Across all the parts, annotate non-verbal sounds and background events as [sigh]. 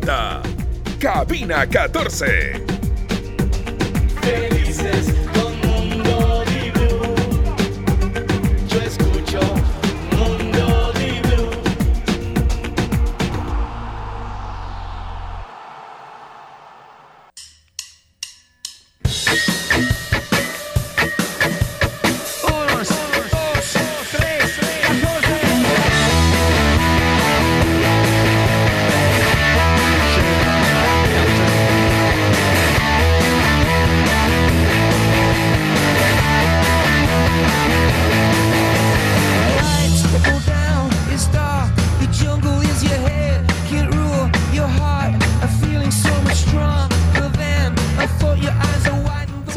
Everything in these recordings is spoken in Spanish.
presenta Cabina 14. Felices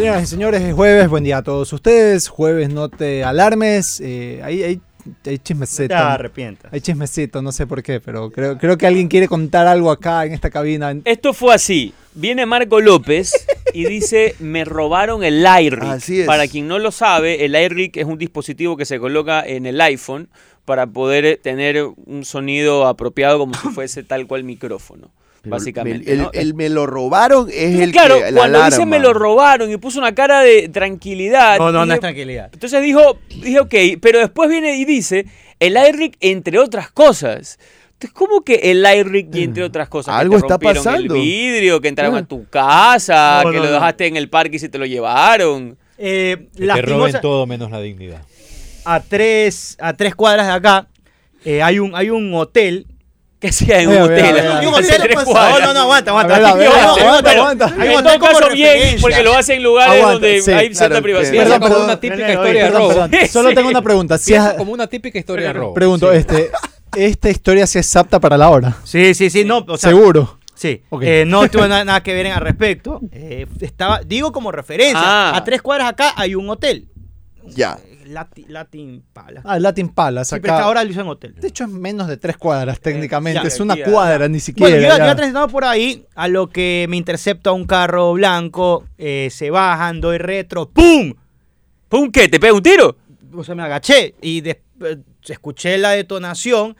Señoras y señores, es jueves, buen día a todos ustedes. Jueves, no te alarmes. Eh, hay, hay, hay chismecito. te arrepientas. Hay chismecito, no sé por qué, pero creo, creo que alguien quiere contar algo acá en esta cabina. Esto fue así. Viene Marco López y dice, me robaron el iRig. Así es. Para quien no lo sabe, el iRig es un dispositivo que se coloca en el iPhone para poder eh, tener un sonido apropiado como si fuese tal cual micrófono, Pero básicamente. El, ¿no? el- el me lo robaron es Entonces, el claro, que la cuando dice alarma. me lo robaron y puso una cara de tranquilidad. No, no, no es tranquilidad. Entonces dijo, dije, ok, pero después viene y dice, el iRig entre otras cosas. Entonces, ¿cómo que el iRig y entre otras cosas? Que Algo te está rompieron pasando. El vidrio, que entraron Ah. a tu casa, No, que no, lo no. dejaste en el parque y se te lo llevaron. Eh, Que te roben todo menos la dignidad. a tres a tres cuadras de acá eh, hay un hay un hotel ¿Qué hacía en un hotel? un no no no aguanta aguanta aguanta, aguanta, pero aguanta. hay un En hotel todo como caso, bien, porque lo hace en lugares Aguanta, donde sí, hay cierta privacidad. Perdón, como una típica historia de robo. perdón. Solo tengo una pregunta. Si Piensa es- como una típica historia de robo. pregunto, Sí. este, esta historia sí es apta para la hora. sí sí sí no o sea, Seguro. Sí, Ok. eh, no tuve nada, nada que ver en al respecto. Eh, estaba, digo como referencia, Ah. a tres cuadras acá hay un hotel. Ya. Eh, Lati- Latin Palace. Ah, Latin Palace. Sí, acá. ahora lo hizo en hotel. De hecho, es menos de tres cuadras técnicamente. ya, es una ya, cuadra, ni siquiera. Bueno, yo, iba- transitando por ahí, a lo que me intercepta un carro blanco, eh, se bajan, doy retro, ¡pum! ¿Pum qué? ¿Te pega un tiro? O sea, me agaché y eh, escuché la detonación.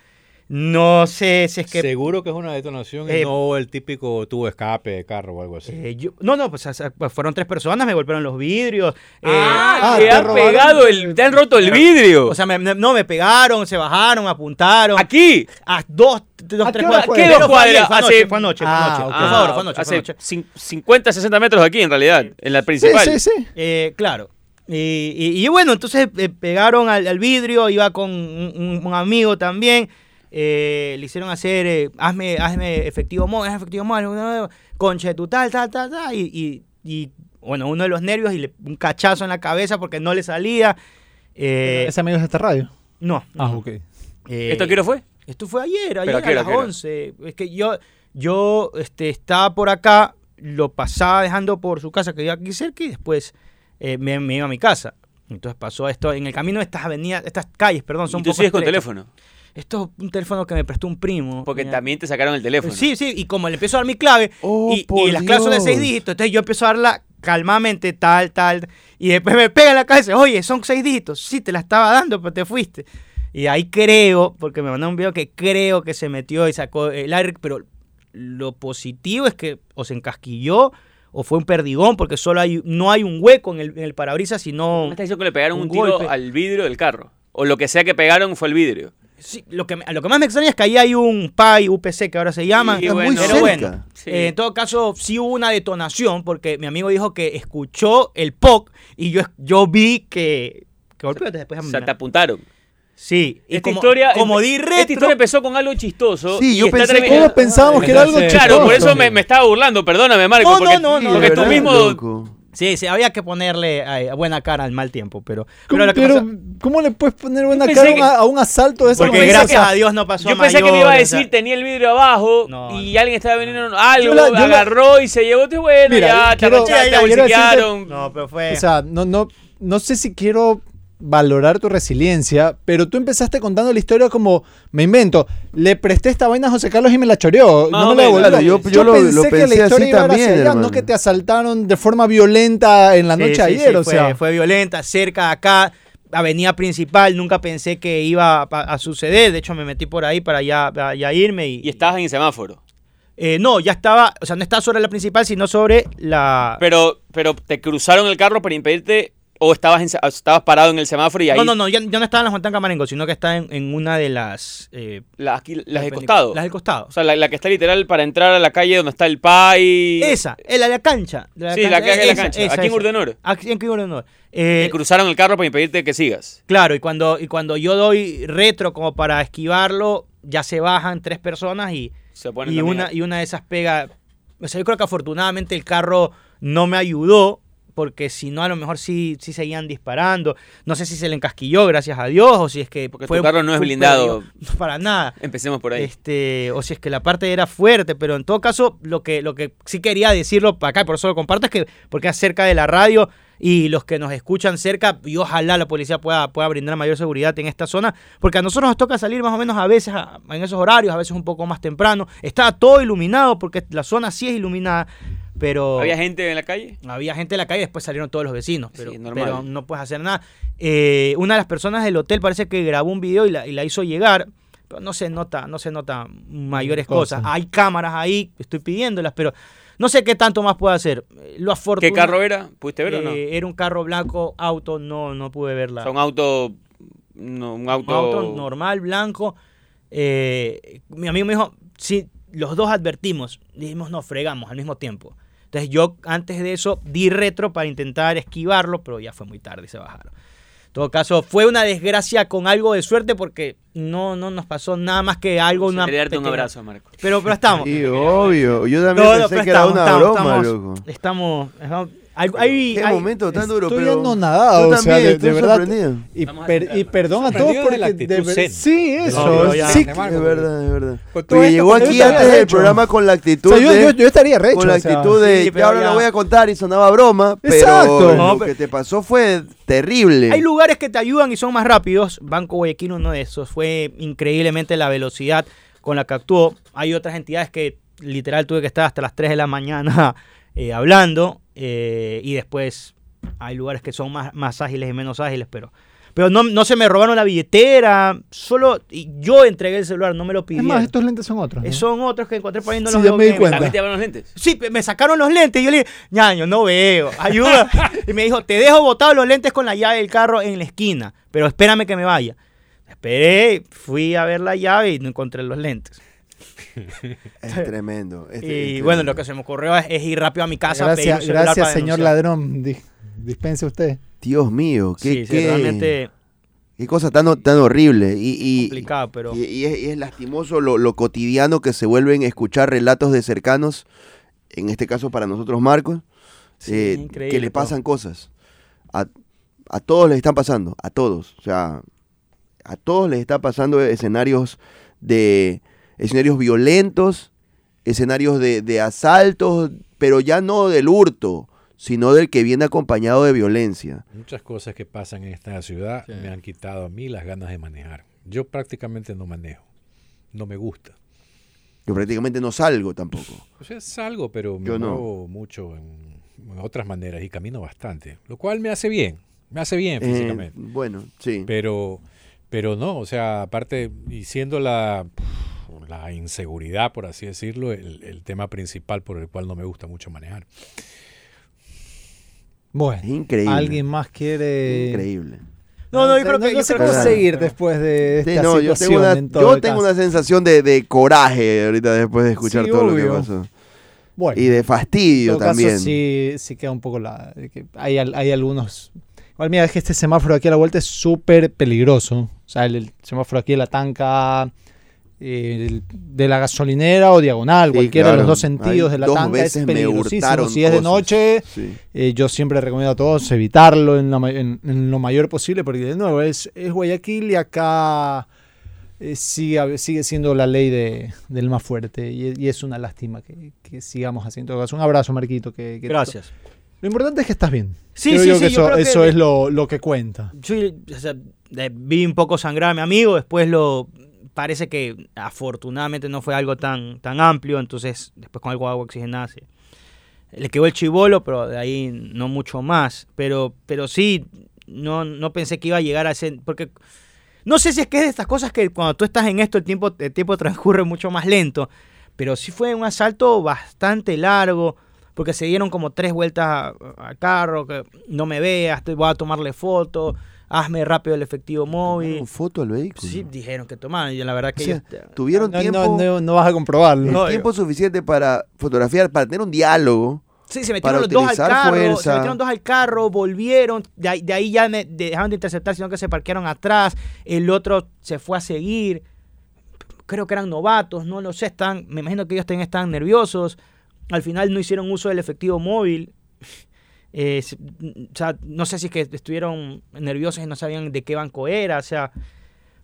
No sé si es que. Seguro que es una detonación Eh, y no el típico tubo de escape de carro o algo así. eh, yo- no, no, pues, pues, fueron tres personas, me golpearon los vidrios. eh, Ah, ah, te te han robaron. pegado el, te han roto el vidrio. o sea, me- me- no, me pegaron, se bajaron, apuntaron. Aquí. A dos, dos ¿A tres cuadras. ¿Qué dos fue ayer, cuadras? Fue anoche, Hace- fue anoche, Ah, fue anoche. ok. Por favor, fue anoche, fue hace anoche. cin- 50, 60 metros aquí en realidad, en la Sí, principal. sí, sí. Eh, claro. Y, y- y bueno, entonces eh, pegaron al, al vidrio, iba con un- un amigo también. Eh, le hicieron hacer, eh, hazme, hazme efectivo móvil, hazme efectivo móvil, conche de tu tal, tal, tal, tal. Y, y- y, bueno, uno de los nervios y le, un cachazo en la cabeza porque no le salía. Eh, ¿Ese amigo es de esta radio? no. Ah, no. ok. Eh, ¿Esto qué hora fue? esto fue ayer, ¿Pero ayer a a, las qué hora? 11. Es que yo, yo este, estaba por acá, lo pasaba dejando por su casa, que iba aquí cerca, y después eh, me, me iba a mi casa. Entonces pasó esto en el camino de estas avenidas, estas calles, perdón, son Y tú poco sigues con teléfono. Esto es un teléfono que me prestó un primo. Porque también te sacaron el teléfono. Sí, sí, y como le empiezo a dar mi clave, Oh, y, las claves son de seis dígitos, entonces yo empiezo a darla calmadamente, tal, tal, y después me pega en la cabeza, oye, son seis dígitos, sí, te la estaba dando, pero te fuiste. Y ahí creo, porque me mandó un video que creo que se metió y sacó el aire, pero lo positivo es que o se encasquilló o fue un perdigón, porque solo hay, no hay un hueco en el, en el parabrisas, sino... Me estás diciendo que le pegaron un, Un tiro golpe. al vidrio del carro. O lo que sea que pegaron fue el vidrio. Sí, lo, que, me- lo que más me extraña es que ahí hay un PAI UPC que ahora se llama. Sí, Está muy bueno. pero cerca. bueno, Sí. eh, en todo caso sí hubo una detonación porque mi amigo dijo que escuchó el POC y yo, yo vi que... que golpeó, después O sea, te apuntaron. Sí, y Esta como, historia, como di esta retro, historia empezó con algo chistoso. Sí, y yo está pensé que- Todos pensábamos que era algo Claro, Claro, por chistoso. eso me, me estaba burlando. Perdóname, Marco. No, porque, no, no, no, porque tú verdad, mismo... loco. Sí, sí, había que ponerle eh, buena cara al mal tiempo, pero... ¿Cómo, Pero lo que pero, pasa- ¿cómo le puedes poner buena cara a un- que- a, un asalto de esa porque gracias O sea, a Dios no pasó Yo a pensé que me iba a o decir, sea, tenía el vidrio abajo No, y no. alguien estaba vendiendo algo, la- agarró y se llevó. Te bueno, Mira, ya, te quiero- te quiero decirte-. No, pero fue... O sea, no, no, no sé si quiero valorar tu resiliencia, pero tú empezaste contando la historia como, me invento, le presté esta vaina a José Carlos y me la choreó, no me la devolvió. claro, yo- yo lo- pensé lo que pensé la historia iba también, hacia allá, no que te asaltaron de forma violenta en la Sí, noche sí, ayer, sí, o fue, sea. fue violenta, cerca de acá, avenida principal, nunca pensé que iba a, a suceder, de hecho me metí por ahí para ya, ya irme y, Y estabas en el semáforo. Eh, no, ya estaba, o sea, no estaba sobre la principal, sino sobre la... Pero, pero te cruzaron el carro para impedirte o estabas, en- estabas parado en el semáforo y ahí No, no, no, ya, ya no estaba en la Juan Camarengo, sino que está en, en una de las... eh, las, aquí- las de perpendic- costado. Las del costado. O sea, la, la que está literal para entrar a la calle donde está el PAI. esa, es la de la cancha. de Sí, la que en la cancha, esa, aquí en. Urdenor. Aquí en Urdenor. Eh, Te cruzaron el carro para impedirte que sigas. Claro, y cuando, y cuando yo doy retro como para esquivarlo, ya se bajan tres personas y, Se y, una, y una de esas pega. O sea, yo creo que afortunadamente el carro no me ayudó, porque si no, a lo mejor sí, sí seguían disparando. No sé si se le encasquilló, gracias a Dios, o si es que. Porque tu carro no es fue blindado. perdido. [laughs] Para nada. Empecemos por ahí. Este, o si es que la parte era fuerte, pero en todo caso, lo que, lo que sí quería decirlo para acá, y por eso lo comparto, es que porque es cerca de la radio y los que nos escuchan cerca, y ojalá la policía pueda, pueda brindar mayor seguridad en esta zona, porque a nosotros nos toca salir más o menos a veces a- en esos horarios, a veces un poco más temprano. Estaba todo iluminado, porque la zona sí es iluminada, pero... ¿Había gente en la calle? Había gente en la calle, después salieron todos los vecinos, pero, Sí, normal. pero no puedes hacer nada. Eh, una de las personas del hotel parece que grabó un video y la, y la hizo llegar, pero no se nota, no se nota mayores Cosas. cosas. Hay cámaras ahí, estoy pidiéndolas, pero no sé qué tanto más puedo hacer. Eh, Lo ¿Qué afortunado carro era? ¿Pudiste ver o no? Era un carro blanco, auto, no, no pude verla. O sea, un auto. No, un Un auto. auto normal, blanco. Eh, mi amigo me dijo, sí, los dos advertimos, dijimos, no, fregamos al mismo tiempo. Entonces yo antes de eso di retro para intentar esquivarlo, pero ya fue muy tarde y se bajaron. En todo caso, fue una desgracia con algo de suerte porque no, no nos pasó nada más que algo. Una Quería darte un abrazo, Marco. Pero, pero estamos. Sí, obvio. Yo también No, pensé que era una estamos, broma, estamos, loco. Estamos. estamos- hay- hay- Qué hay- momento tan duro, Estoy pero... anonadado, Yo o sea, también, de, de verdad. Y, per- perdón a todos de porque de actitud ver- sí, eso. No, ya. sí, De Marco, Es verdad, es verdad. Pues Porque llegó aquí antes del programa con la actitud O sea, yo, de... yo- yo estaría recho. con la o sea, actitud de sí, ahora ya. lo voy a contar y sonaba broma, pero Exacto. Lo que te pasó fue terrible. Hay lugares que te ayudan y son más rápidos. Banco Guayaquil, uno de esos. Fue increíblemente la velocidad con la que actuó. Hay otras entidades que literal tuve que estar hasta las 3 de la mañana eh, hablando. eh, y después hay lugares que son más, más ágiles y menos ágiles, pero. Pero no, no se me robaron la billetera, solo y yo entregué el celular, no me lo Es pidieron. más, estos lentes son otros. ¿no? Eh, Son otros que encontré no Sí, los ya me di bien. cuenta. ¿También te llevaron los lentes? Sí, me sacaron los lentes y yo le dije, ñaño, no veo, ayuda. [laughs] y me dijo, te dejo botados los lentes con la llave del carro en la esquina, pero espérame que me vaya. Esperé, fui a ver la llave y no encontré los lentes. Es tremendo. es- Y es bueno, lo que se me ocurrió es, es ir rápido a mi casa. Gracias, gracias para señor denunciar. ladrón. Di- dispense usted. Dios mío, qué, Sí, sí, qué- realmente qué cosa tan, tan horrible. Y, y- complicado, pero... y- y es, y es lastimoso lo, lo cotidiano que se vuelven a escuchar relatos de cercanos, en este caso para nosotros Marcos, Sí, eh, increíble que le pasan cosas. A, a todos les están pasando, a todos. O sea, a todos les está pasando escenarios de escenarios violentos, escenarios de, de asaltos, pero ya no del hurto, sino del que viene acompañado de violencia. Muchas cosas que pasan en esta ciudad me han quitado a mí las ganas de manejar. Yo prácticamente no manejo. No me gusta. Yo prácticamente no salgo tampoco. O sea, salgo, pero me Yo no. mucho en, en otras maneras y camino bastante. Lo cual me hace bien. Me hace bien Eh, físicamente. bueno, sí. Pero, pero no, o sea, aparte, y siendo la, la inseguridad, por así decirlo, el, el tema principal por el cual no me gusta mucho manejar. Bueno, increíble. ¿alguien más quiere...? Increíble. No, no, yo creo que... no yo sé cómo seguir después de Sí, esta no, yo tengo, una, en todo yo tengo una sensación de, de coraje ahorita después de escuchar Sí, todo lo que pasó. Bueno, Y de en fastidio todo caso, también. sí, sí queda un poco la... hay, hay algunos... Igual mira, es que este semáforo aquí a la vuelta es súper peligroso. O sea, el, el semáforo aquí de la tanca eh, de la gasolinera o diagonal, Sí, cualquiera de los dos sentidos de la dos tanca es veces me peligrosísimo. Si es de noche, Sí. eh, yo siempre recomiendo a todos evitarlo en, la ma- en- en lo mayor posible, porque de nuevo es, es Guayaquil y acá eh, sigue, sigue siendo la ley de, del más fuerte. Y, y es una lástima que, que sigamos haciendo caso. Un abrazo, Marquito. Que, que- Gracias. Lo importante es que estás bien. Sí, Creo sí, yo sí, que yo eso, creo que- eso es lo, lo que cuenta. Yo o sea, vi un poco sangrar a mi amigo, después lo parece que afortunadamente no fue algo tan, tan amplio, entonces después con algo de agua oxigenada le quedó el chivolo, pero de ahí no mucho más. Pero, pero sí, no, no pensé que iba a llegar a ese. Porque no sé si es que es de estas cosas que cuando tú estás en esto el tiempo, el tiempo [laughs] transcurre mucho más lento. Pero sí fue un asalto bastante largo, porque se dieron como tres vueltas al carro, no me veas, voy a tomarle foto, hazme rápido el efectivo móvil. ¿Tomaron foto al vehículo. Sí, dijeron que tomaban, y la verdad que O sea, ellos- Tuvieron No, tiempo, no, no, no vas a comprobarlo. el No, tiempo suficiente para fotografiar, para tener un diálogo. Sí, se para metieron los dos al utilizar carro, se fuerza. metieron dos al carro, volvieron, de ahí, de ahí ya me dejaron de interceptar, sino que se parquearon atrás, el otro se fue a seguir, creo que eran novatos, no lo sé, están, me imagino que ellos también estaban nerviosos, al final no hicieron uso del efectivo móvil, eh, se- o sea, no sé si es que estuvieron nerviosos y no sabían de qué banco era, o sea,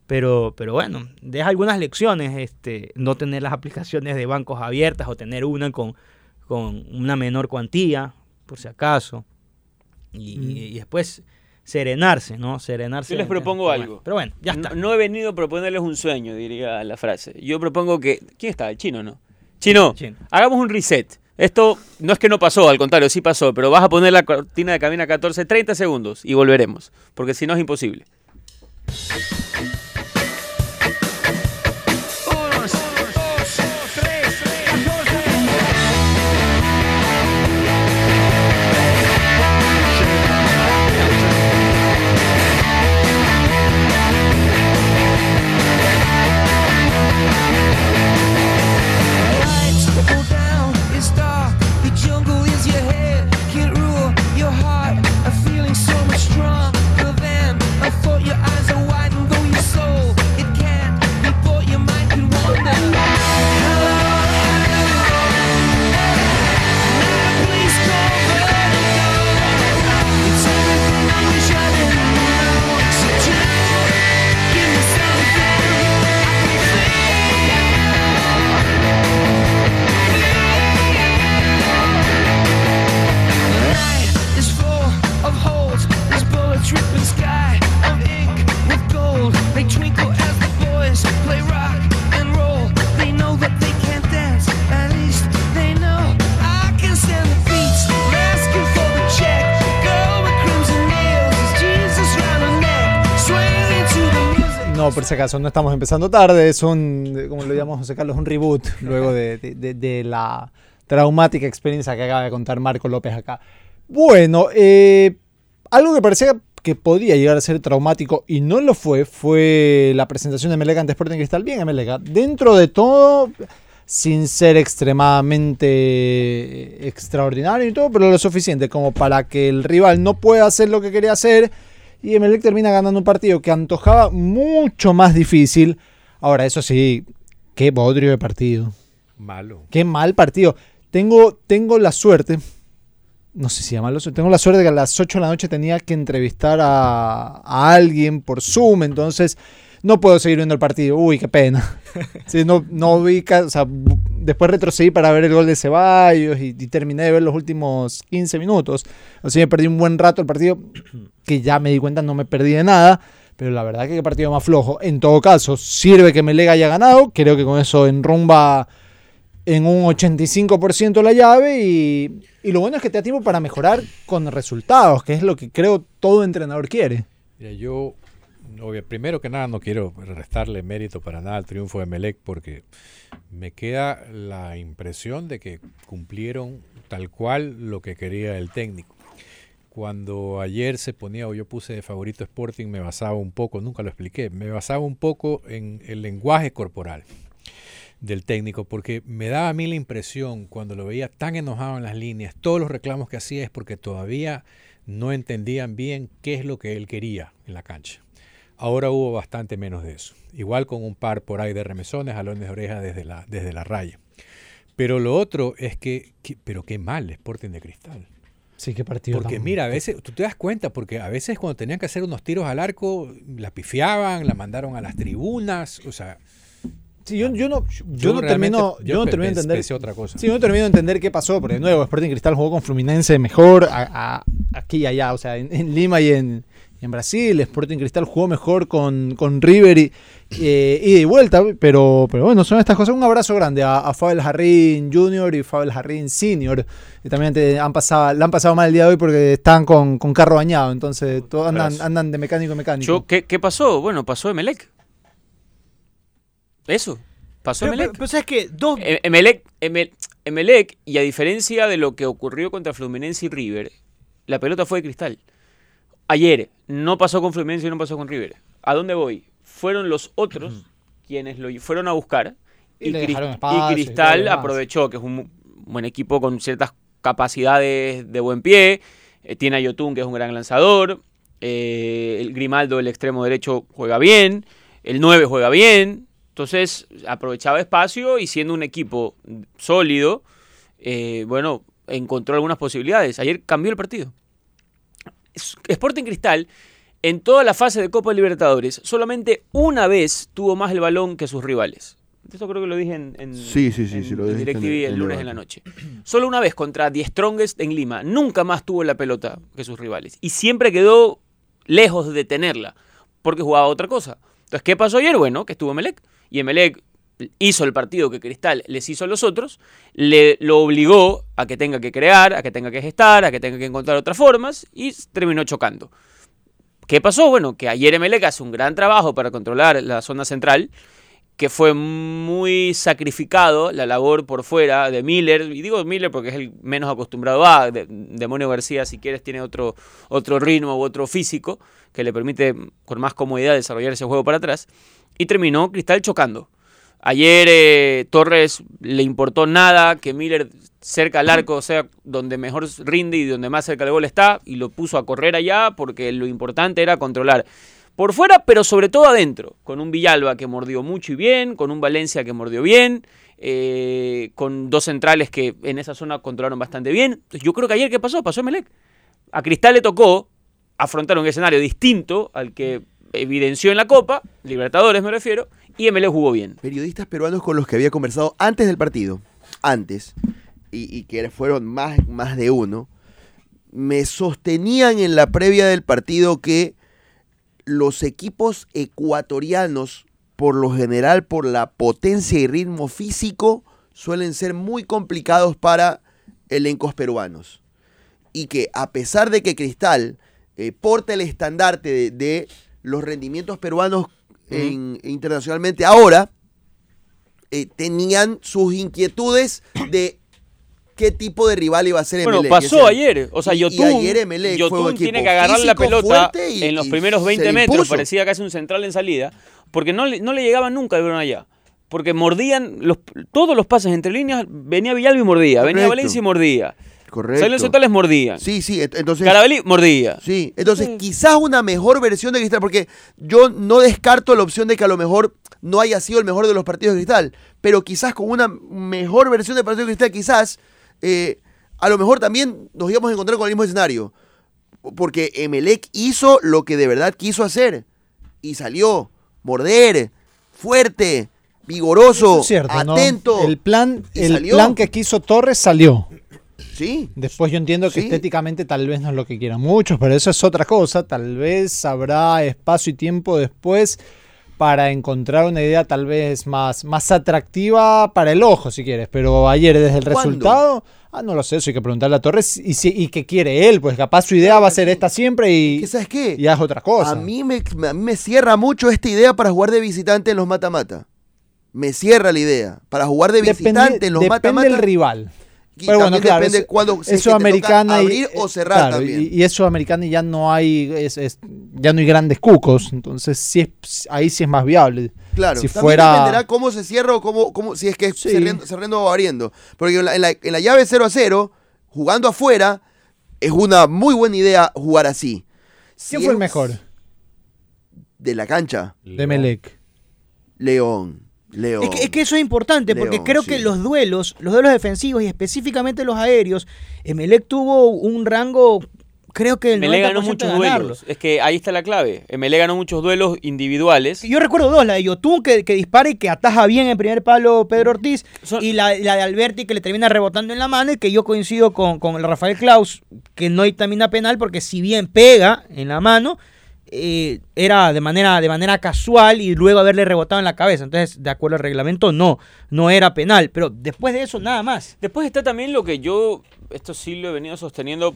pero, pero bueno, deja algunas lecciones, este, no tener las aplicaciones de bancos abiertas o tener una con, con una menor cuantía, por si acaso. Y, Mm. y después serenarse, ¿no? Serenarse. Yo les propongo algo. bueno, pero bueno, ya está. No, no he venido a proponerles un sueño, diría la frase. Yo propongo que. ¿Quién está? ¿El chino no? Chino, Chino. hagamos un reset. Esto no es que no pasó, al contrario, sí pasó, pero vas a poner la cortina de cabina 14, 30 segundos y volveremos, porque si no es imposible. Si acaso, no estamos empezando tarde, es un, como lo llamamos José Carlos, un reboot luego de, la traumática experiencia que acaba de contar Marco López acá. Bueno, eh, algo que parecía que podía llegar a ser traumático y no lo fue, fue la presentación de Melega ante Sporting Cristal. Bien, Melega, dentro de todo, sin ser extremadamente extraordinario y todo, pero lo suficiente como para que el rival no pueda hacer lo que quería hacer y Emelec termina ganando un partido que antojaba mucho más difícil. Ahora, eso sí, qué bodrio de partido. Malo. Qué mal partido. Tengo, tengo la suerte, no sé si llamarlo, tengo la suerte de que a las 8 de la noche tenía que entrevistar a, a alguien por Zoom, entonces no puedo seguir viendo el partido. Uy, qué pena. [laughs] Sí, no, no vi, ca- o sea, después retrocedí para ver el gol de Ceballos y, y terminé de ver los últimos 15 minutos. Así me perdí un buen rato el partido, [clears throat] que ya me di cuenta no me perdí de nada. Pero la verdad que qué partido más flojo. En todo caso, sirve que Melega haya ganado. Creo que con eso enrumba en un 85% la llave y, y lo bueno es que te da tiempo para mejorar con resultados, que es lo que creo todo entrenador quiere. Mira, yo, obvio, primero que nada, no quiero restarle mérito para nada al triunfo de Melec porque me queda la impresión de que cumplieron tal cual lo que quería el técnico. Cuando ayer se ponía, o yo puse de favorito Sporting, me basaba un poco, nunca lo expliqué, me basaba un poco en el lenguaje corporal del técnico, porque me daba a mí la impresión cuando lo veía tan enojado en las líneas, todos los reclamos que hacía es porque todavía no entendían bien qué es lo que él quería en la cancha. Ahora hubo bastante menos de eso. Igual con un par por ahí de remesones, jalones de oreja desde la, desde la raya. Pero lo otro es que, que- pero qué mal el Sporting de Cristal. Sí, qué partido. Porque tan- mira, a veces, tú te das cuenta, porque a veces cuando tenían que hacer unos tiros al arco, la pifiaban, la mandaron a las tribunas, o sea... Sí, yo, yo no, yo no termino, yo no termino de entender. otra cosa. Sí, yo no termino de entender qué pasó, porque de nuevo, Sporting Cristal jugó con Fluminense mejor a- a- aquí y allá, o sea, en, en Lima y en, en Brasil. Sporting Cristal jugó mejor con, con River y, eh, ida y vuelta, pero, pero bueno, son estas cosas. Un abrazo grande a, a Fabel Jarrín Jr. y Fabel Jarrín Senior. También te han pasado, la han pasado mal el día de hoy porque están con, con carro bañado, entonces todos andan, andan de mecánico a mecánico. Yo, ¿qué, qué pasó? Bueno, pasó Emelec. Eso. pasó Pero, Emelec. pero, pero sabes que dos. E- Emelec, Emel- Emelec, y a diferencia de lo que ocurrió contra Fluminense y River, la pelota fue de cristal. Ayer no pasó con Fluminense y no pasó con River. ¿A dónde voy? Fueron los otros quienes lo fueron a buscar Y y, y espacio y todo Cristal aprovechó, que es un buen equipo con ciertas capacidades de buen pie. eh, tiene a Yotun, que es un gran lanzador. eh, el Grimaldo, el extremo derecho, juega bien. El 9 juega bien. Entonces aprovechaba espacio y siendo un equipo sólido, eh, bueno, encontró algunas posibilidades. Ayer cambió el partido. Sporting Cristal, en toda la fase de Copa Libertadores, solamente una vez tuvo más el balón que sus rivales. Esto creo que lo dije en, en, Sí, sí, sí, en- lo en DirecTV el- lunes en la noche. Solo una vez contra The Strongest en Lima. Nunca más tuvo la pelota que sus rivales. Y siempre quedó lejos de tenerla, porque jugaba otra cosa. Entonces, ¿qué pasó ayer? Bueno, que estuvo Emelec. Y Emelec hizo el partido que Cristal les hizo a los otros, le, lo obligó a que tenga que crear, a que tenga que gestar, a que tenga que encontrar otras formas, y terminó chocando. ¿Qué pasó? Bueno, que ayer Emelec hace un gran trabajo para controlar la zona central, que fue muy sacrificado la labor por fuera de Miller, y digo Miller porque es el menos acostumbrado a, de- Demonio García si quieres tiene otro, otro ritmo u otro físico que le permite con más comodidad desarrollar ese juego para atrás, y terminó Cristal chocando. Ayer eh, Torres le importó nada que Miller cerca al arco sea donde mejor rinde y donde más cerca del gol está y lo puso a correr allá porque lo importante era controlar por fuera, pero sobre todo adentro, con un Villalba que mordió mucho y bien, con un Valencia que mordió bien, eh, con dos centrales que en esa zona controlaron bastante bien. Yo creo que ayer, ¿qué pasó? Pasó Emelec. A Cristal le tocó afrontar un escenario distinto al que evidenció en la Copa, Libertadores me refiero, y Emelec jugó bien. Periodistas peruanos con los que había conversado antes del partido, antes, y, que fueron más, más de uno, me sostenían en la previa del partido que los equipos ecuatorianos, por lo general, por la potencia y ritmo físico, suelen ser muy complicados para elencos peruanos. Y que a pesar de que Cristal eh, porta el estandarte de los rendimientos peruanos en- internacionalmente ahora, eh, tenían sus inquietudes de qué tipo de rival iba a ser Bueno, Emelec. pasó Y decían, ayer. O sea, y- y Yotun, ayer Emelec fue un Yotun tiene que agarrar la pelota y- en los primeros se 20 metros. impuso. Parecía casi un central en salida. Porque no le, no le llegaban nunca el balón allá. Porque mordían los, todos los pases entre líneas. Venía Villalba y mordía. Venía. Valencia y mordía. Correcto. Salían los centrales mordían. Sí, sí, ent- entonces... Carabalí mordía. Sí, entonces quizás una mejor versión de Cristal, porque yo no descarto la opción de que a lo mejor no haya sido el mejor de los partidos de Cristal, pero quizás con una mejor versión del partido de Cristal, quizás eh, a lo mejor también nos íbamos a encontrar con el mismo escenario, porque Emelec hizo lo que de verdad quiso hacer y salió, morder, fuerte, vigoroso, es cierto, ¿no? atento. El plan, el salió. plan que quiso Torres salió. Sí, Después yo entiendo que Sí. estéticamente tal vez no es lo que quieran muchos, pero eso es otra cosa. Tal vez habrá espacio y tiempo después para encontrar una idea tal vez más, más atractiva para el ojo, si quieres. Pero ayer, desde el ¿Cuándo? resultado, ah, no lo sé, eso hay que preguntarle a Torres y, si, y qué quiere él. Pues capaz su idea va a ser esta siempre y, ¿Qué sabes qué? y ya es otra cosa. A mí, me, a mí me cierra mucho esta idea para jugar de visitante en los mata-mata. Me cierra la idea. Para jugar de visitante en los depende mata-mata. del rival. Y Pero bueno, también claro, depende es- cuándo si es es que te sudamericana toca y abrir o cerrar claro, también. Y, y es sudamericana y ya no hay es, es- ya no hay grandes cucos, entonces sí es, ahí sí es más viable. Claro, si también fuera dependerá cómo se cierra o cómo, cómo- si es que es Sí. cerrando, cerrando o abriendo. Porque en la, en la- en la llave 0 a 0, jugando afuera, es una muy buena idea jugar así. Si ¿Quién fue el mejor De la cancha, de Melec? León. León. Es que, es que eso es importante, porque creo sí. que los duelos, los duelos defensivos y específicamente los aéreos, Emelec tuvo un rango, creo que el Emelec 90% ganó de muchos duelos. Es que ahí está la clave. Emelec ganó muchos duelos individuales. Yo recuerdo dos, la de Yotun que, que dispara y que ataja bien el primer palo Pedro Ortiz, Son- y la, la de Alberti que le termina rebotando en la mano y que yo coincido con, con el Rafael Klaus, que no dictamina penal porque si bien pega en la mano, eh, era de manera, de manera casual y luego haberle rebotado en la cabeza. Entonces, de acuerdo al reglamento, no, no era penal. Pero después de eso, nada más. Después está también lo que yo, esto sí lo he venido sosteniendo,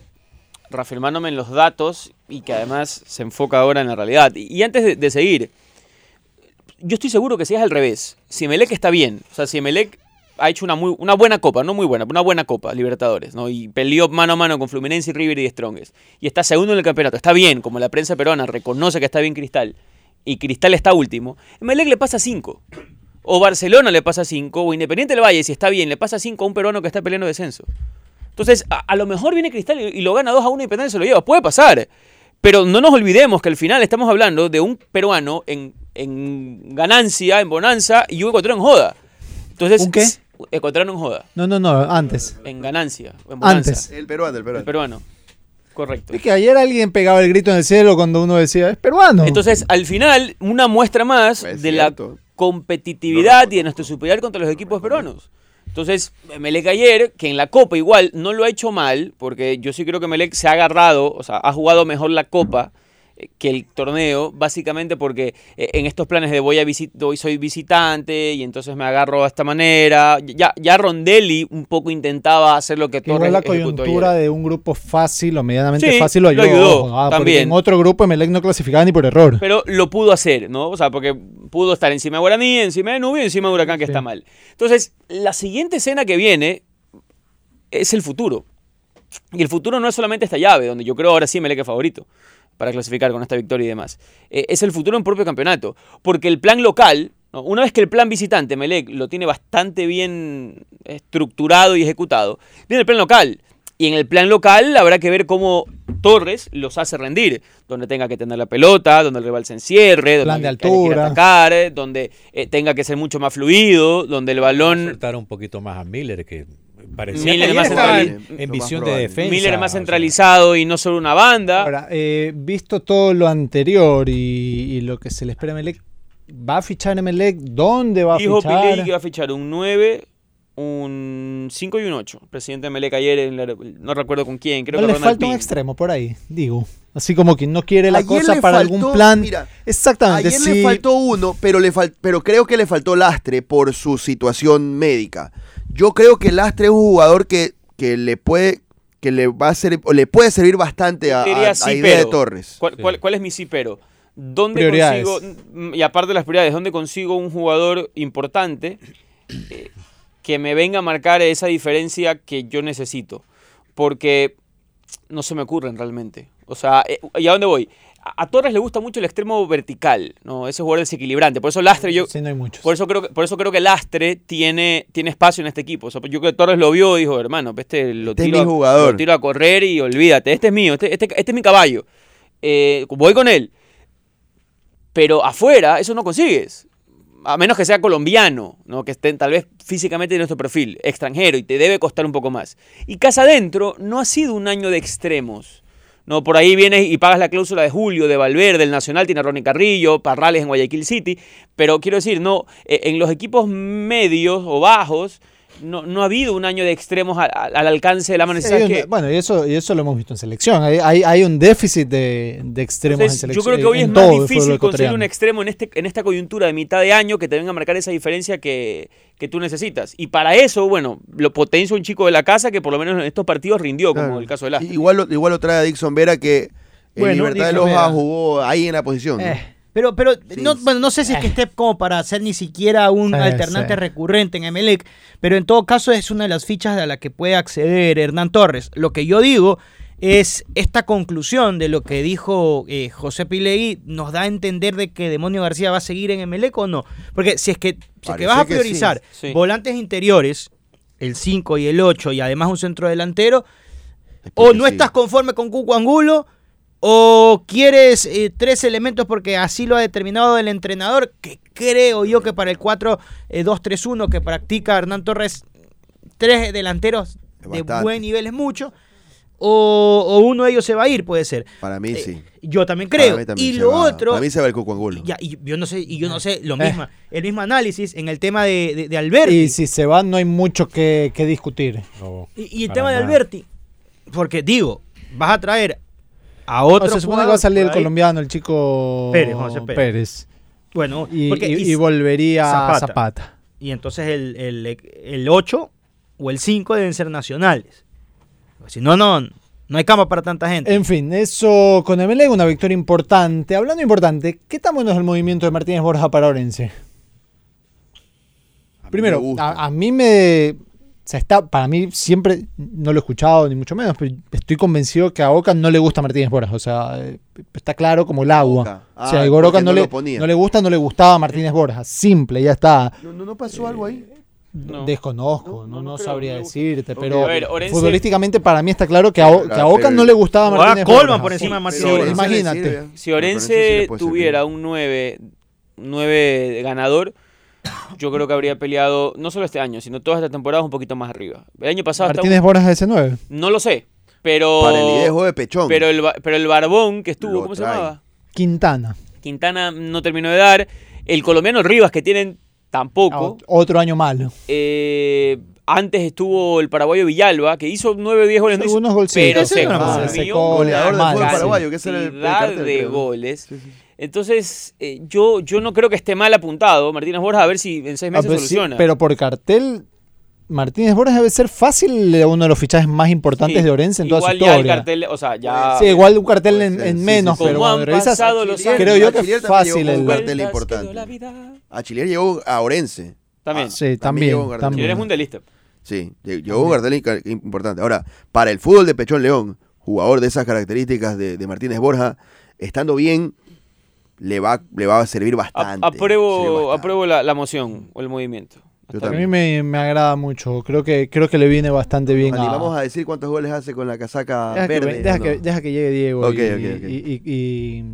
reafirmándome en los datos y que además se enfoca ahora en la realidad. Y, antes de, seguir, yo estoy seguro que si es al revés, si Emelec está bien, o sea, si Emelec ha hecho una, muy, una buena copa, no muy buena, una buena copa, Libertadores, ¿no? Y peleó mano a mano con Fluminense, River y Strongest. Y está segundo en el campeonato, está bien, como la prensa peruana reconoce que está bien Cristal, y Cristal está último, Emelec le pasa 5. O Barcelona le pasa 5, o Independiente del Valle, si está bien, le pasa 5 a un peruano que está peleando descenso. Entonces, a, lo mejor viene Cristal y, y lo gana 2 a 1 y se lo lleva. Puede pasar. Pero no nos olvidemos que al final estamos hablando de un peruano en, en ganancia, en bonanza, y un ecuatoriano en joda. Entonces, ¿Un qué? Ecuatoriano en joda. No, no, no, antes. En ganancia. En. Antes. El peruano, el peruano. El peruano. Correcto. Es que ayer alguien pegaba el grito en el cielo cuando uno decía, es peruano. Entonces, al final, una muestra más Es de la competitividad y de nuestro superioridad contra los equipos peruanos. Entonces, Melec ayer, que en la Copa igual no lo ha hecho mal, porque yo sí creo que Melec se ha agarrado, o sea, ha jugado mejor la Copa que el torneo, básicamente porque eh, en estos planes de voy a visit hoy soy visitante y entonces me agarro de esta manera. Ya, ya Rondelli un poco intentaba hacer lo que Torres la coyuntura ayer. de un grupo fácil o medianamente Sí, fácil lo lo ayudó. ah, porque también. En otro grupo Emelec no clasificaba ni por error. Pero lo pudo hacer, ¿no? O sea, porque pudo estar encima de Guaraní, encima de Nubio y encima de Huracán, que Sí. está mal. Entonces, la siguiente escena que viene es el futuro. Y el futuro no es solamente esta llave, donde yo creo ahora sí Melec es favorito para clasificar con esta victoria y demás. Eh, es el futuro en propio campeonato. Porque el plan local, ¿no? una vez que el plan visitante, Melec, lo tiene bastante bien estructurado y ejecutado, viene el plan local. Y en el plan local habrá que ver cómo Torres los hace rendir, donde tenga que tener la pelota, donde el rival se encierre, Plan donde de ir a altura. atacar, eh, donde eh, tenga que ser mucho más fluido, donde el balón soltar un poquito más a Miller, que parecía Miller que más en, en más visión de defensa. Miller más o sea, centralizado y no solo una banda. Ahora, eh, visto todo lo anterior y, y lo que se le espera a Emelec, ¿va a fichar Emelec? ¿Dónde va a Dijo fichar? Pilegui que va a fichar un 9, un 5 y un 8. Presidente de Melec ayer, en la- no recuerdo con quién, creo no que le falta un extremo por ahí, digo. Así como quien no quiere la Ayer cosa para faltó- algún plan. mira, Exactamente. Ayer sí. le faltó uno, pero, le fal- pero creo que le faltó Lastre por su situación médica. Yo creo que Lastre es un jugador que, que le puede que le va a ser, o le puede servir bastante a, a- idea de. Torres. ¿Cuál, Sí. cuál- cuál es mi sí, pero? ¿Dónde consigo, mm, y aparte de las prioridades, dónde consigo un jugador importante eh, que me venga a marcar esa diferencia que yo necesito? Porque no se me ocurren realmente. O sea, eh, ¿y a dónde voy? A, Torres le gusta mucho el extremo vertical, ¿no? Ese jugador desequilibrante. Por eso Lastre, yo, Sí, no hay muchos. por eso creo que, por eso creo que Lastre tiene, tiene espacio en este equipo. O sea, yo creo que Torres lo vio y dijo, hermano, este lo, Este es tiro, mi a- jugador". lo tiro a correr y olvídate, este es mío, este, este, este es mi caballo. Eh, voy con él. Pero afuera, eso no consigues. A menos que sea colombiano, ¿no? que esté tal vez físicamente en nuestro perfil, extranjero, y te debe costar un poco más. Y casa adentro no ha sido un año de extremos. No, por ahí vienes y pagas la cláusula de Julio, de Valverde, del Nacional, tiene a Ronnie Carrillo, Parrales en Guayaquil City, pero quiero decir, no, eh, en los equipos medios o bajos, no, no ha habido un año de extremos al, al- al alcance de la mano. Sí, ¿Sabes hay un- qué? bueno, y eso, y eso lo hemos visto en selección. Hay, hay, hay un déficit de, de extremos Entonces, en yo selección. creo que hoy en es más difícil conseguir un extremo en, este, en esta coyuntura de mitad de año que te venga a marcar esa diferencia que, que tú necesitas. Y para eso, bueno, lo potencia un chico de la casa que por lo menos en estos partidos rindió, como Claro. el caso de Lastre. Igual, lo- igual lo trae a Dixon Vera que en Bueno, Libertad de Loja Vera. jugó ahí en la posición. ¿no? Eh, pero, pero Sí. no, bueno, no sé si es que esté como para ser ni siquiera un Sí, alternante sí. recurrente en Emelec, pero en todo caso es una de las fichas a la que puede acceder Hernán Torres. Lo que yo digo es esta conclusión de lo que dijo eh, José Pilegui nos da a entender de que Demonio García va a seguir en Emelec o no. Porque si es que, si es que Parece vas a priorizar sí. Sí. volantes interiores, el 5 y el 8 y además un centro delantero, Es o no sí. estás conforme con Cuco Angulo, o quieres eh, tres elementos porque así lo ha determinado el entrenador, que creo yo que para el 4-2-3-1 que practica Hernán Torres, tres delanteros de buen nivel es mucho, o, o uno de ellos se va a ir, puede ser. Para mí Eh, sí. Yo también Para creo. mí también y lo va- otro... Para mí se va el Cuco Angulo. ya, y yo no sé, y yo no sé, lo Eh. mismo, el mismo análisis en el tema de, de, de Alberti. Y si se va, no hay mucho que, que discutir. no, Y, y el tema de. Alberti. Porque digo, vas a traer a O otro. se supone que va a salir el colombiano, el chico Pérez, José Pérez. Pérez. Bueno, Y, porque- y- y- y volvería Zapata. a Zapata. y entonces el, el, el 8 o el 5 deben ser nacionales. Si no, no, No hay cama para tanta gente. En fin, eso con Emelec, una victoria importante. Hablando importante, ¿qué tan bueno es el movimiento de Martínez Borja para Orense? Primero, a, a mí me. O sea, está, para mí siempre, no lo he escuchado ni mucho menos, pero estoy convencido que a Boca no le gusta Martínez Borja. O sea, eh, está claro como el agua. O sea, Ah, a Igor Boca porque no, no le, no le gusta, no le gustaba Martínez Borja. Simple, ya está. ¿No, no, no pasó algo ahí? No. Desconozco, No, no, no no creo, sabría decirte, pero a ver, Orense- futbolísticamente para mí está claro que a, que a pero- no le gustaba Martínez Coleman Borja. por encima de Martínez imagínate. Si Orense sí Orense tuviera un 9, 9 ganador, yo creo que habría peleado no solo este año, sino toda esta temporada un poquito más arriba. El año pasado Martínez Borja es ese 9. no lo sé, pero Para el idejo de Pechón. pero el ba- pero el barbón que estuvo, Lo ¿cómo se llamaba? Quintana. Quintana no terminó de dar, el colombiano Rivas que tienen tampoco. Ah, Otro año malo. Eh, antes estuvo el paraguayo Villalba, que hizo 9 o 10 goles. no hizo- Algunos golcitos. pero se no se secó, goleador paraguayo, que era el- el de creo. goles. Sí, sí. Entonces, eh, yo, yo no creo que esté mal apuntado Martínez Borja, a ver si en seis Ah, meses pero, sí, soluciona. pero por cartel, Martínez Borja debe ser fácil uno de los fichajes más importantes Sí, de Orense en toda su igual ya el historia. cartel, o sea, ya... sí, igual un cartel en, sí, menos, sí. pero cuando han revisas, pasado los años. creo yo que es también fácil llegó un cartel importante. vida. Achiller llegó a Orense. También. Ah, Sí, También también. un también. Y eres mundialista. Sí, lle- llegó un cartel importante. Ahora, para el fútbol de Pechón León, jugador de esas características de, de Martínez Borja, estando bien, le va, le va a servir A- bastante. apruebo bastante. apruebo la, la moción o el movimiento. Yo A mí me, me agrada mucho. Creo que, creo que le viene bastante bien Nos a... a decir cuántos goles hace con la casaca Deja, verde. ve- deja que- deja que llegue Diego Ok, y, ok, ok. y- y- y-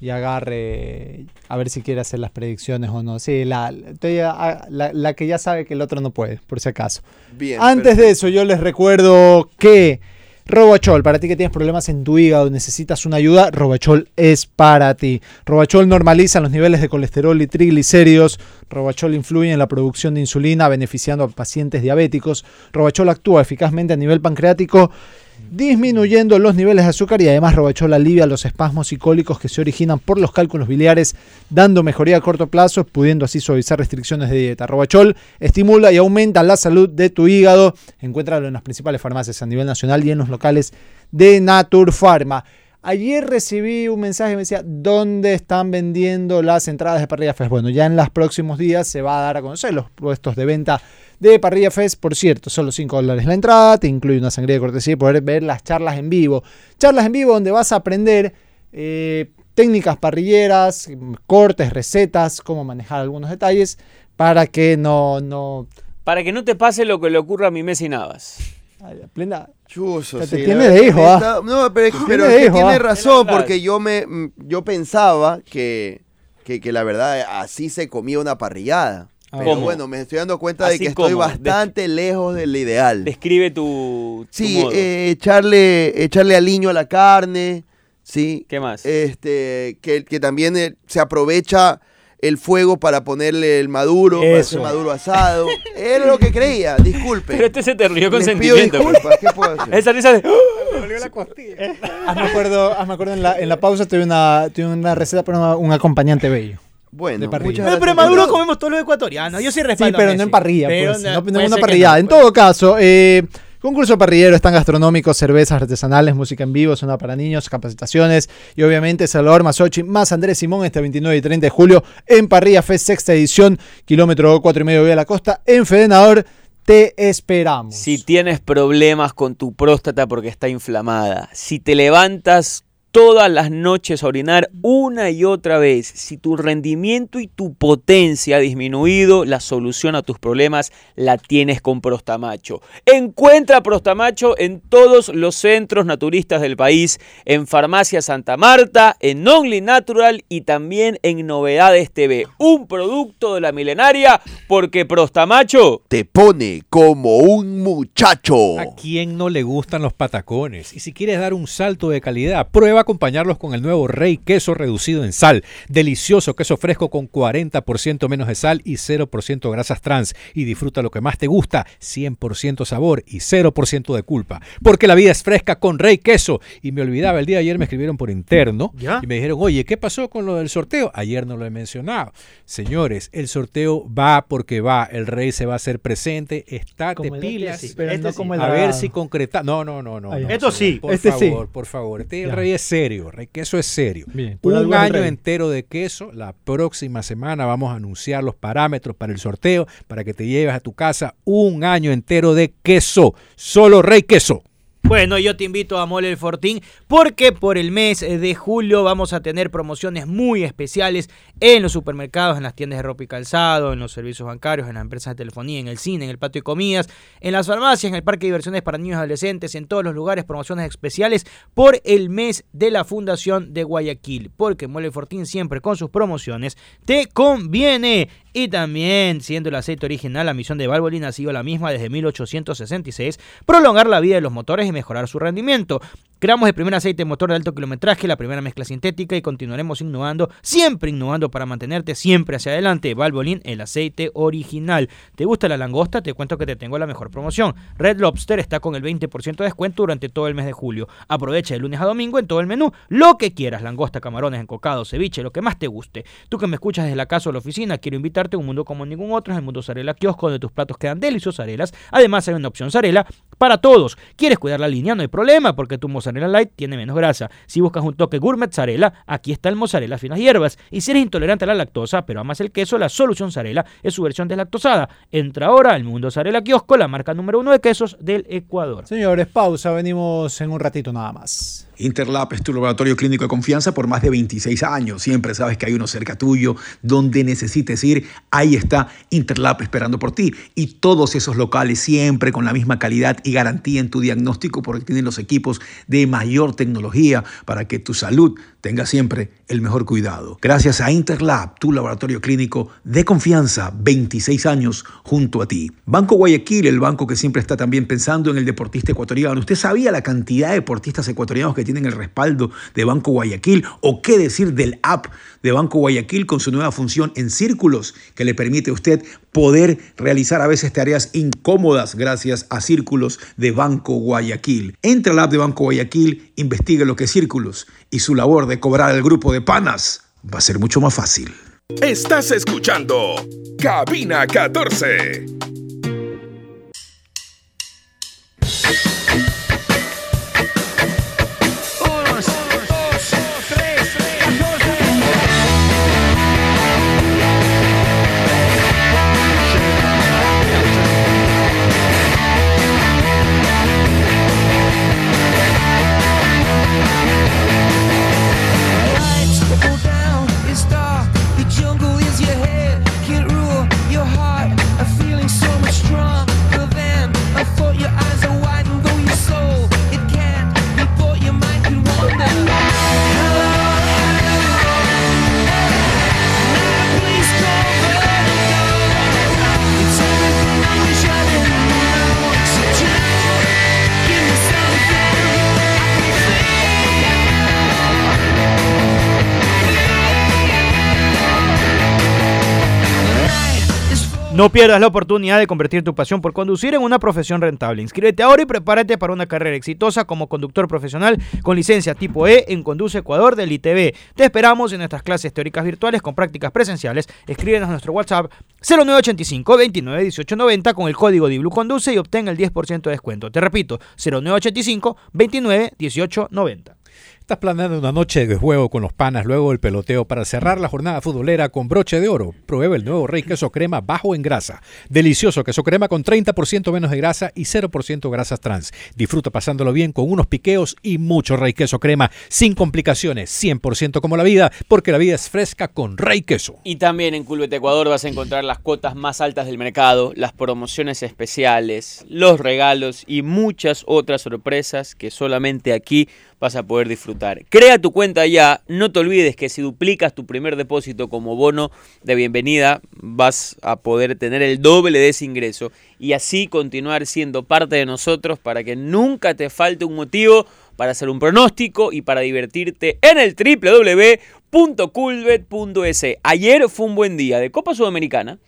y agarre a ver si quiere hacer las predicciones o no. Sí, la, a- la, la que ya sabe que el otro no puede, por si acaso. Bien, Antes de eso, yo les recuerdo que Robachol, para ti que tienes problemas en tu hígado, necesitas una ayuda, Robachol es para ti. Robachol normaliza los niveles de colesterol y triglicéridos. Robachol influye en la producción de insulina, beneficiando a pacientes diabéticos. Robachol actúa eficazmente a nivel pancreático, disminuyendo los niveles de azúcar y además Robachol alivia los espasmos y cólicos que se originan por los cálculos biliares, dando mejoría a corto plazo, pudiendo así suavizar restricciones de dieta. Robachol estimula y aumenta la salud de tu hígado. Encuéntralo en las principales farmacias a nivel nacional y en los locales de Naturpharma. Ayer recibí un mensaje que me decía, ¿dónde están vendiendo las entradas de Parrilla Fest? Bueno, ya en los próximos días se va a dar a conocer los puestos de venta de Parrilla Fest. Por cierto, solo 5 dólares la entrada, te incluye una sangría de cortesía y poder ver las charlas en vivo. Charlas en vivo donde vas a aprender eh, técnicas parrilleras, cortes, recetas, cómo manejar algunos detalles para que no... no Para que no te pase lo que le ocurra a mi Messi Navas. ay, plena- Te sí, tiene de hijo, me ¿ah? No, pero, es- Tiene pero que hijo, tiene ¿ah? razón, porque yo me yo pensaba que, que, que la verdad así se comía una parrillada. Pero ¿Cómo? bueno, me estoy dando cuenta de que estoy bastante lejos del ideal. Describe tu, tu Sí, modo. eh, echarle, echarle aliño a la carne, sí. ¿Qué más? Este, que, que también eh, se aprovecha el fuego para ponerle el maduro, para hacer Eso. maduro asado. [laughs] Era lo que creía, disculpe. Pero este se te rió con Les pido sentimiento. pues. disculpas, ¿qué puedo hacer? Esa risa de... Hazme acuerdo, hazme acuerdo en, la, en la pausa tuve una, tuve una receta para un acompañante bello. Bueno, de parrilla. muchas Bueno, pero en. Maduro comemos todos los ecuatorianos. Yo sí Sí, respaldo a pero no en parrilla, Pero pues, no- no, no en una parrillada. no, en todo caso, eh, concurso parrillero, están gastronómicos, cervezas artesanales, música en vivo, zona para niños, capacitaciones y obviamente Salvador Masochi más Andrés Simón este 29 y 30 de julio en Parrilla Fest, sexta edición, kilómetro 4 y medio de la costa, en Fedenador. Te esperamos. Si tienes problemas con tu próstata porque está inflamada, si te levantas todas las noches a orinar una y otra vez, si tu rendimiento y tu potencia ha disminuido, la solución a tus problemas la tienes con Prostamacho. Encuentra Prostamacho en todos los centros naturistas del país, en Farmacia Santa Marta, en Only Natural y también en Novedades TV. Un producto de la milenaria porque Prostamacho Te pone como un muchacho. ¿A quién no le gustan los patacones? Y si quieres dar un salto de calidad, prueba a acompañarlos con el nuevo Rey Queso reducido en sal. Delicioso queso fresco con 40% menos de sal y 0% grasas trans. Y disfruta lo que más te gusta, 100% sabor y 0% de culpa. Porque la vida es fresca con Rey Queso. Y me olvidaba, el día de ayer me escribieron por interno ¿Ya? y me dijeron, oye, ¿qué pasó con lo del sorteo? Ayer no lo he mencionado. Señores, el sorteo va porque va. El Rey se va a hacer presente. El de pilas. Este no sí. A ver si concreta. No, no, no, no. Esto señor, sí, Por este sí. favor, por favor. Este el rey es serio. Rey queso es serio. Bien, Un año rey. entero de queso. La próxima semana vamos a anunciar los parámetros para el sorteo para que te lleves a tu casa un año entero de queso. Solo rey queso. Bueno, yo te invito a Mole el Fortín porque por el mes de julio vamos a tener promociones muy especiales en los supermercados, en las tiendas de ropa y calzado, en los servicios bancarios, en las empresas de telefonía, en el cine, en el patio de comidas, en las farmacias, en el parque de diversiones para niños y adolescentes, en todos los lugares, promociones especiales por el mes de la Fundación de Guayaquil. Porque Mole el Fortín siempre con sus promociones te conviene. Y también, siendo el aceite original, la misión de Valvoline ha sido la misma desde 1866, prolongar la vida de los motores mejorar su rendimiento. Creamos el primer aceite motor de alto kilometraje, la primera mezcla sintética y continuaremos innovando, siempre innovando para mantenerte siempre hacia adelante. Valvoline, el aceite original. ¿Te gusta la langosta? Te cuento que te tengo la mejor promoción. Red Lobster está con el 20% de descuento durante todo el mes de julio. Aprovecha de lunes a domingo en todo el menú, lo que quieras, langosta, camarones, encocado, ceviche, lo que más te guste. Tú que me escuchas desde la casa o la oficina, quiero invitarte a un mundo como ningún otro, es el mundo Zarela Kiosco, donde tus platos quedan deliciosos Zarelas. Además hay una opción Zarela para todos. ¿Quieres cuidar la línea? No hay problema, porque tu mozzarella light tiene menos grasa. Si buscas un toque gourmet Zarela, aquí está el mozzarella finas hierbas. Y si eres intolerante a la lactosa, pero amas el queso, la solución Zarela es su versión deslactosada. Entra ahora al mundo Zarela Kiosco, la marca número uno de quesos del Ecuador. Señores, pausa, venimos en un ratito nada más. Interlab es tu laboratorio clínico de confianza por más de 26 años. Siempre sabes que hay uno cerca tuyo. Donde necesites ir, ahí está Interlab esperando por ti. Y todos esos locales siempre con la misma calidad y garantía en tu diagnóstico porque tienen los equipos de mayor tecnología para que tu salud tenga siempre el mejor cuidado. Gracias a Interlab, tu laboratorio clínico de confianza, 26 años junto a ti. Banco Guayaquil, el banco que siempre está también pensando en el deportista ecuatoriano. ¿Usted sabía la cantidad de deportistas ecuatorianos que tienen el respaldo de Banco Guayaquil? ¿O qué decir del app de Banco Guayaquil con su nueva función en círculos que le permite a usted poder realizar a veces tareas incómodas gracias a círculos de Banco Guayaquil? Entra al app de Banco Guayaquil, investigue lo que es círculos y su labor de cobrar al grupo de panas va a ser mucho más fácil. Estás escuchando Cabina 14. No pierdas la oportunidad de convertir tu pasión por conducir en una profesión rentable. Inscríbete ahora y prepárate para una carrera exitosa como conductor profesional con licencia tipo E en Conduce Ecuador del ITV. Te esperamos en nuestras clases teóricas virtuales con prácticas presenciales. Escríbenos a nuestro WhatsApp 0985 29 18 90 con el código DIBLU Conduce y obtén el 10% de descuento. Te repito, 0985 29 18 90. Estás planeando una noche de juego con los panas luego del peloteo para cerrar la jornada futbolera con broche de oro. Prueba el nuevo Rey Queso Crema bajo en grasa. Delicioso queso crema con 30% menos de grasa y 0% grasas trans. Disfruta pasándolo bien con unos piqueos y mucho Rey Queso Crema sin complicaciones, 100% como la vida, porque la vida es fresca con Rey Queso. Y también en Culbet Ecuador vas a encontrar las cuotas más altas del mercado, las promociones especiales, los regalos y muchas otras sorpresas que solamente aquí vas a poder disfrutar. Crea tu cuenta ya, no te olvides que si duplicas tu primer depósito como bono de bienvenida vas a poder tener el doble de ese ingreso y así continuar siendo parte de nosotros para que nunca te falte un motivo para hacer un pronóstico y para divertirte en el www.coolbet.es. Ayer fue un buen día de Copa Sudamericana,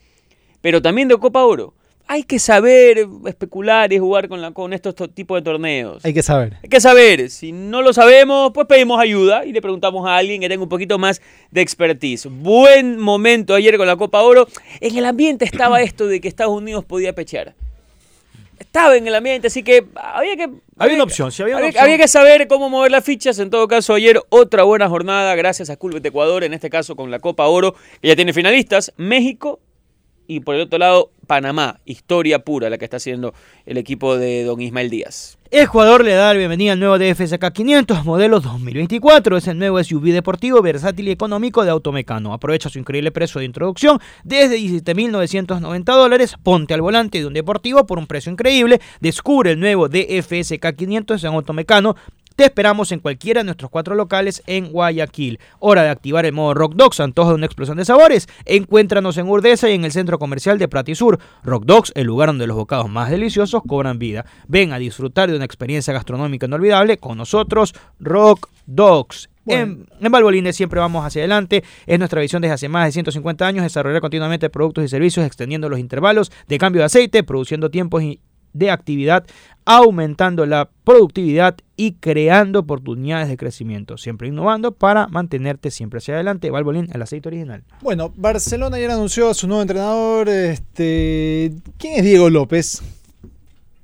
pero también de Copa Oro. Hay que saber especular y jugar con, la- con estos to- tipos de torneos. Hay que saber. Hay que saber, si no lo sabemos, pues pedimos ayuda y le preguntamos a alguien que tenga un poquito más de expertise. Buen momento ayer con la Copa Oro. En el ambiente estaba [clears throat] esto de que Estados Unidos podía pechear. Estaba en el ambiente, así que había que... Había una opción, sí, había una había, opción. había que saber cómo mover las fichas. En todo caso, ayer otra buena jornada gracias a Culbet Ecuador, en este caso con la Copa Oro, que ya tiene finalistas, México y por el otro lado Panamá. Historia pura la que está haciendo el equipo de don Ismael Díaz. Ecuador le da la bienvenida al nuevo DFSK 500 modelo 2024. Es el nuevo SUV deportivo, versátil y económico de Automecano. Aprovecha su increíble precio de introducción desde 17.990 dólares. Ponte al volante de un deportivo por un precio increíble. Descubre el nuevo DFSK 500 en Automecano. Te esperamos en cualquiera de nuestros cuatro locales en Guayaquil. Hora de activar el modo Rock Dogs, antojo de una explosión de sabores. Encuéntranos en Urdesa y en el centro comercial de Pratisur. Rock Dogs, el lugar donde los bocados más deliciosos cobran vida. Ven a disfrutar de una experiencia gastronómica inolvidable con nosotros, Rock Dogs. En, en Valvolines siempre vamos hacia adelante. Es nuestra visión desde hace más de 150 años desarrollar continuamente productos y servicios, extendiendo los intervalos de cambio de aceite, produciendo tiempos y- de actividad, aumentando la productividad y creando oportunidades de crecimiento. Siempre innovando para mantenerte siempre hacia adelante. Valvoline, el aceite original. Bueno, Barcelona ayer anunció a su nuevo entrenador. Este, ¿Quién es Diego López?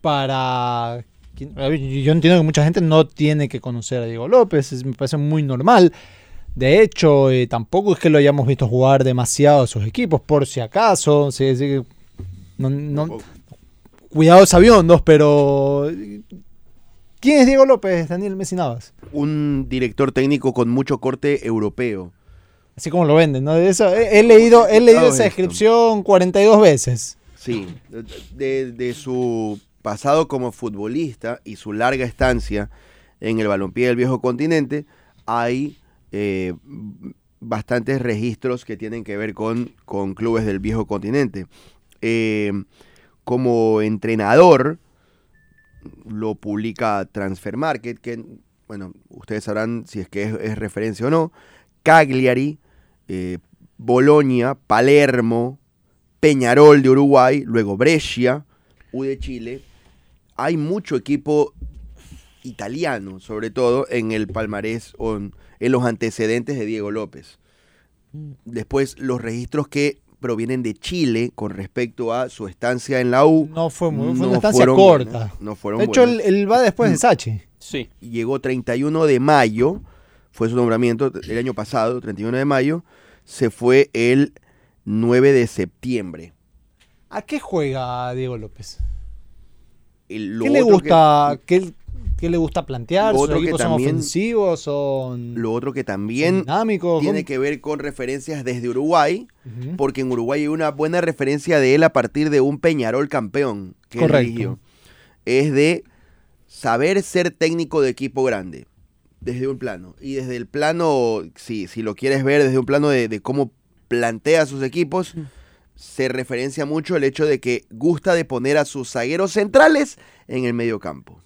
Para. Yo entiendo que mucha gente no tiene que conocer a Diego López. es- me parece muy normal. De hecho, eh, tampoco es que lo hayamos visto jugar demasiado a sus equipos, por si acaso. sí, sí, no- no- cuidados aviondos, pero. ¿Quién es Diego López, Daniel Messi Navas? Un director técnico con mucho corte europeo. Así como lo venden, ¿no? Eso, he, he leído, he leído esa descripción 42 veces. Sí, de, de su pasado como futbolista y su larga estancia en el balompié del viejo continente, hay eh, bastantes registros que tienen que ver con, con clubes del viejo continente. Eh, como entrenador, lo publica Transfer Market, que, bueno, ustedes sabrán si es que es, es referencia o no. Cagliari, eh, Bolonia, Palermo, Peñarol de Uruguay, luego Brescia, U de Chile. Hay mucho equipo italiano, sobre todo en el palmarés o en, en los antecedentes de Diego López. Después, los registros que provienen de Chile con respecto a su estancia en la U. No fue muy, fue no una estancia fueron corta. buenas, no fueron de hecho, él, va después de Sachi. Sí. llegó 31 de mayo, fue su nombramiento el año pasado, 31 de mayo, se fue el 9 de septiembre. ¿A qué juega Diego López? El- ¿Qué le gusta, qué, qué le gusta plantear? Lo ¿Sus otro que equipos son también- ofensivos? ¿Son Lo otro que son también dinámicos? tiene ¿Cómo? que ver con referencias desde Uruguay, porque en Uruguay hay una buena referencia de él a partir de un Peñarol campeón que Correcto. Es de saber ser técnico de equipo grande, desde un plano. Y desde el plano, si, si lo quieres ver desde un plano de, de cómo plantea sus equipos, se referencia mucho el hecho de que gusta de poner a sus zagueros centrales en el medio campo.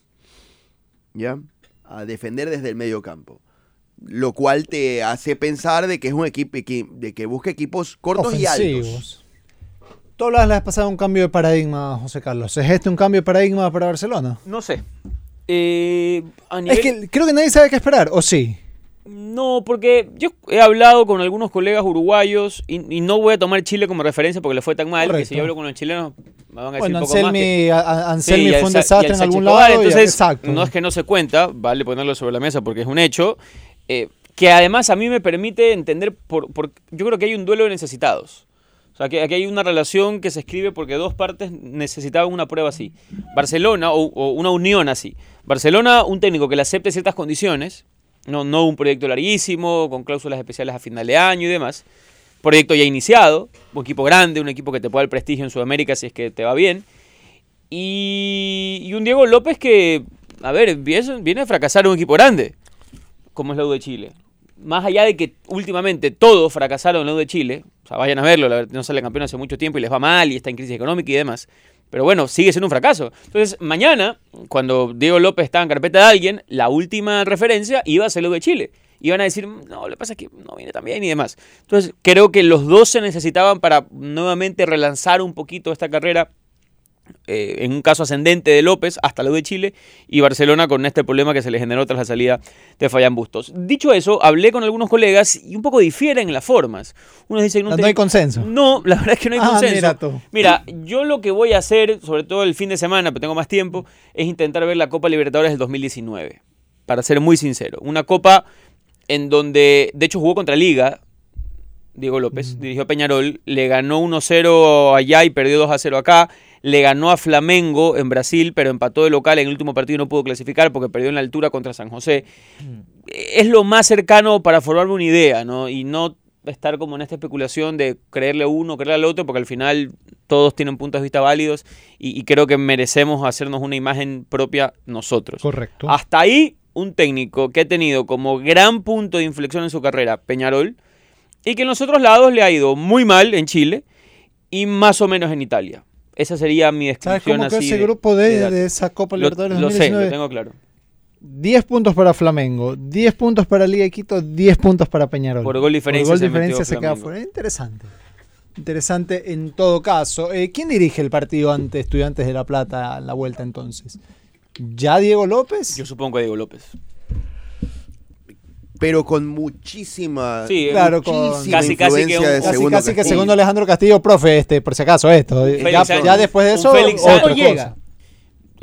¿Ya? A defender desde el medio campo. Lo cual te hace pensar de que es un equipo de que busca equipos cortos y altos. Tú hablabas la vez pasada de un cambio de paradigma, José Carlos. ¿Es este un cambio de paradigma para Barcelona? No sé. Eh, a nivel... Es que creo que nadie sabe qué esperar, ¿o sí? No, porque yo he hablado con algunos colegas uruguayos y, y no voy a tomar Chile como referencia porque le fue tan mal que Correcto. si yo hablo con los chilenos me van a Bueno, poco más que... Anselmi, a- a- Anselmi Sí, y fue un desastre en algún lado. y- Entonces, exacto. no es que no se cuenta, vale ponerlo sobre la mesa porque es un hecho, eh, que además a mí me permite entender, por, por- yo creo que hay un duelo de necesitados. O sea, que aquí hay una relación que se escribe porque dos partes necesitaban una prueba así. Barcelona, o, o una unión así. Barcelona, un técnico que le acepte ciertas condiciones, no, no un proyecto larguísimo, con cláusulas especiales a final de año y demás. Proyecto ya iniciado, un equipo grande, un equipo que te pueda dar prestigio en Sudamérica si es que te va bien. Y, y un Diego López que, a ver, viene, a fracasar un equipo grande, como es la U de Chile. Más allá de que últimamente todos fracasaron en la U de Chile, o sea, vayan a verlo, la no sale campeón hace mucho tiempo y les va mal y está en crisis económica y demás. Pero bueno, sigue siendo un fracaso. Entonces, mañana, cuando Diego López estaba en carpeta de alguien, la última referencia iba a ser lo de Chile. Iban a decir, no, lo que pasa es que no viene tan bien y demás. Entonces, creo que los dos se necesitaban para nuevamente relanzar un poquito esta carrera eh, en un caso ascendente de López hasta lo de Chile y Barcelona con este problema que se le generó tras la salida de Fayán Bustos. Dicho eso, hablé con algunos colegas y un poco difieren en las formas. Unos dicen No, ten- hay consenso. No, la verdad es que no hay Ah, consenso. mira tú. Mira, yo lo que voy a hacer, sobre todo el fin de semana, pero tengo más tiempo, es intentar ver la Copa Libertadores del 2019. Para ser muy sincero. Una copa en donde, de hecho, jugó contra Liga. Diego López dirigió a Peñarol, le ganó 1-0 allá y perdió 2-0 acá. Le ganó a Flamengo en Brasil, pero empató de local en el último partido y no pudo clasificar porque perdió en la altura contra San José. Es lo más cercano para formarme una idea, ¿no? Y no estar como en esta especulación de creerle a uno, creerle al otro, porque al final todos tienen puntos de vista válidos y, y creo que merecemos hacernos una imagen propia nosotros. Correcto. Hasta ahí, un técnico que ha tenido como gran punto de inflexión en su carrera Peñarol y que en los otros lados le ha ido muy mal en Chile y más o menos en Italia. Esa sería mi ¿Sabes descripción cómo quedó así ese de- grupo de, de esa Copa Lo, Libertadores lo sé, 2019? lo tengo claro. 10 puntos para Flamengo, 10 puntos para Liga de Quito, 10 puntos para Peñarol. Por gol diferencia Por gol diferencia se queda fuera. Interesante. Interesante en todo caso. Eh, ¿Quién dirige el partido ante Estudiantes de La Plata en la vuelta entonces? ¿Ya Diego López? Yo supongo que Diego López. Pero con muchísima. Sí, Claro, con- muchísima Casi, casi que influencia un- de Casi, segundo casi que segundo Alejandro Castillo, profe, este, por si acaso esto. Eh, Ya, después de eso, Félix otra Sánchez. cosa. llega.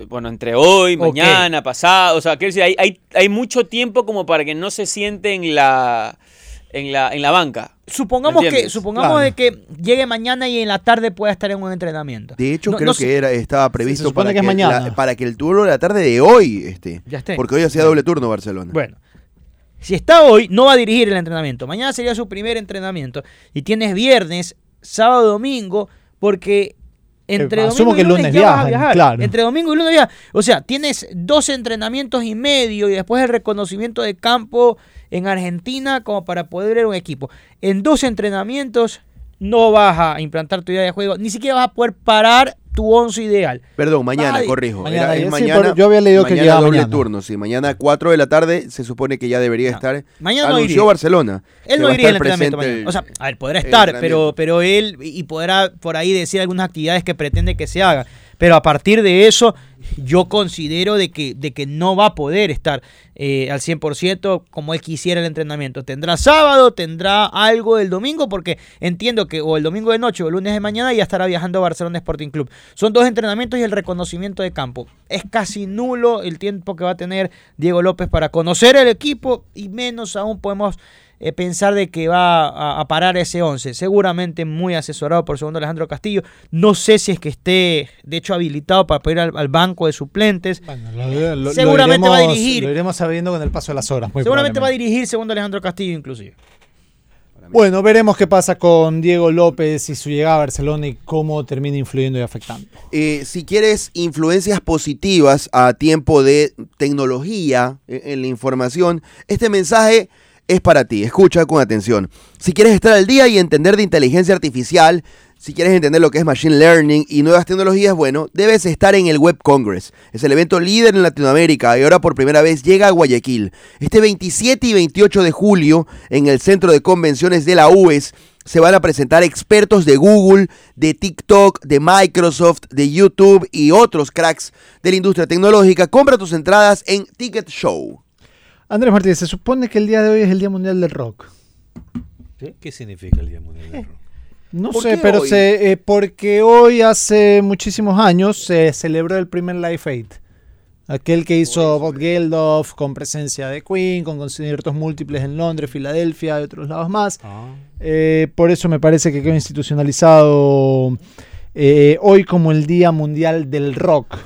Bueno, entre hoy, mañana, pasado, o sea, quiero decir, hay, hay, hay mucho tiempo como para que no se siente en la, en la, en la banca. Supongamos que, supongamos Claro. de que llegue mañana y en la tarde pueda estar en un entrenamiento. De hecho, No- creo no que era, estaba previsto para que es que, mañana. la- para que el turno de la tarde de hoy esté. Ya esté. Porque hoy hacía doble turno Barcelona. Bueno, si está hoy, no va a dirigir el entrenamiento. Mañana sería su primer entrenamiento. Y tienes viernes, sábado, domingo, porque entre Eh, domingo asumo y que el lunes, lunes ya vas a viajar. claro. Entre domingo y lunes viajas. O sea, tienes dos entrenamientos y medio y después el reconocimiento de campo en Argentina como para poder ver un equipo. En dos entrenamientos no vas a implantar tu idea de juego, ni siquiera vas a poder parar tu once ideal. Perdón, mañana, Ay, corrijo. mañana, Era- es sí, mañana, yo había leído que llegaba doble mañana. turno, sí. Mañana 4 de la tarde se supone que ya debería No, estar. mañana no iría. Barcelona. Él no a iría al entrenamiento presente mañana. O sea, a ver, podrá estar, pero, pero él y podrá por ahí decir algunas actividades que pretende que se haga. Pero a partir de eso, yo considero de que, de que no va a poder estar eh, al 100% como él quisiera el entrenamiento. Tendrá sábado, tendrá algo el domingo, porque entiendo que o el domingo de noche o el lunes de mañana ya estará viajando a Barcelona Sporting Club. Son dos entrenamientos y el reconocimiento de campo. Es casi nulo el tiempo que va a tener Diego López para conocer el equipo y menos aún podemos eh, pensar de que va a, a parar ese 11. Seguramente muy asesorado por segundo Alejandro Castillo. No sé si es que esté, de hecho, habilitado para poder ir al, al banco de suplentes. Bueno, lo- lo- Seguramente lo va a dirigir. Lo iremos sabiendo con el paso de las horas. muy Seguramente va a dirigir segundo Alejandro Castillo inclusive. Bueno, veremos qué pasa con Diego López y su llegada a Barcelona y cómo termina influyendo y afectando. Eh, si quieres influencias positivas a tiempo de tecnología eh, en la información, este mensaje es para ti. Escucha con atención. Si quieres estar al día y entender de inteligencia artificial, si quieres entender lo que es Machine Learning y nuevas tecnologías, bueno, debes estar en el Web Congress. Es el evento líder en Latinoamérica y ahora por primera vez llega a Guayaquil. Este 27 y 28 de julio en el Centro de Convenciones de la UES se van a presentar expertos de Google, de TikTok, de Microsoft, de YouTube y otros cracks de la industria tecnológica. Compra tus entradas en Ticket Show. Andrés Martínez, se supone que el día de hoy es el Día Mundial del Rock. ¿Qué significa el Día Mundial del Rock? No ¿Por sé, pero hoy? se, eh, porque hoy hace muchísimos años se celebró el primer Live Aid. Aquel que hizo Bob Geldof con presencia de Queen, con conciertos múltiples en Londres, Filadelfia y otros lados más. Ah, Eh, por eso me parece que quedó institucionalizado eh, hoy como el Día Mundial del Rock.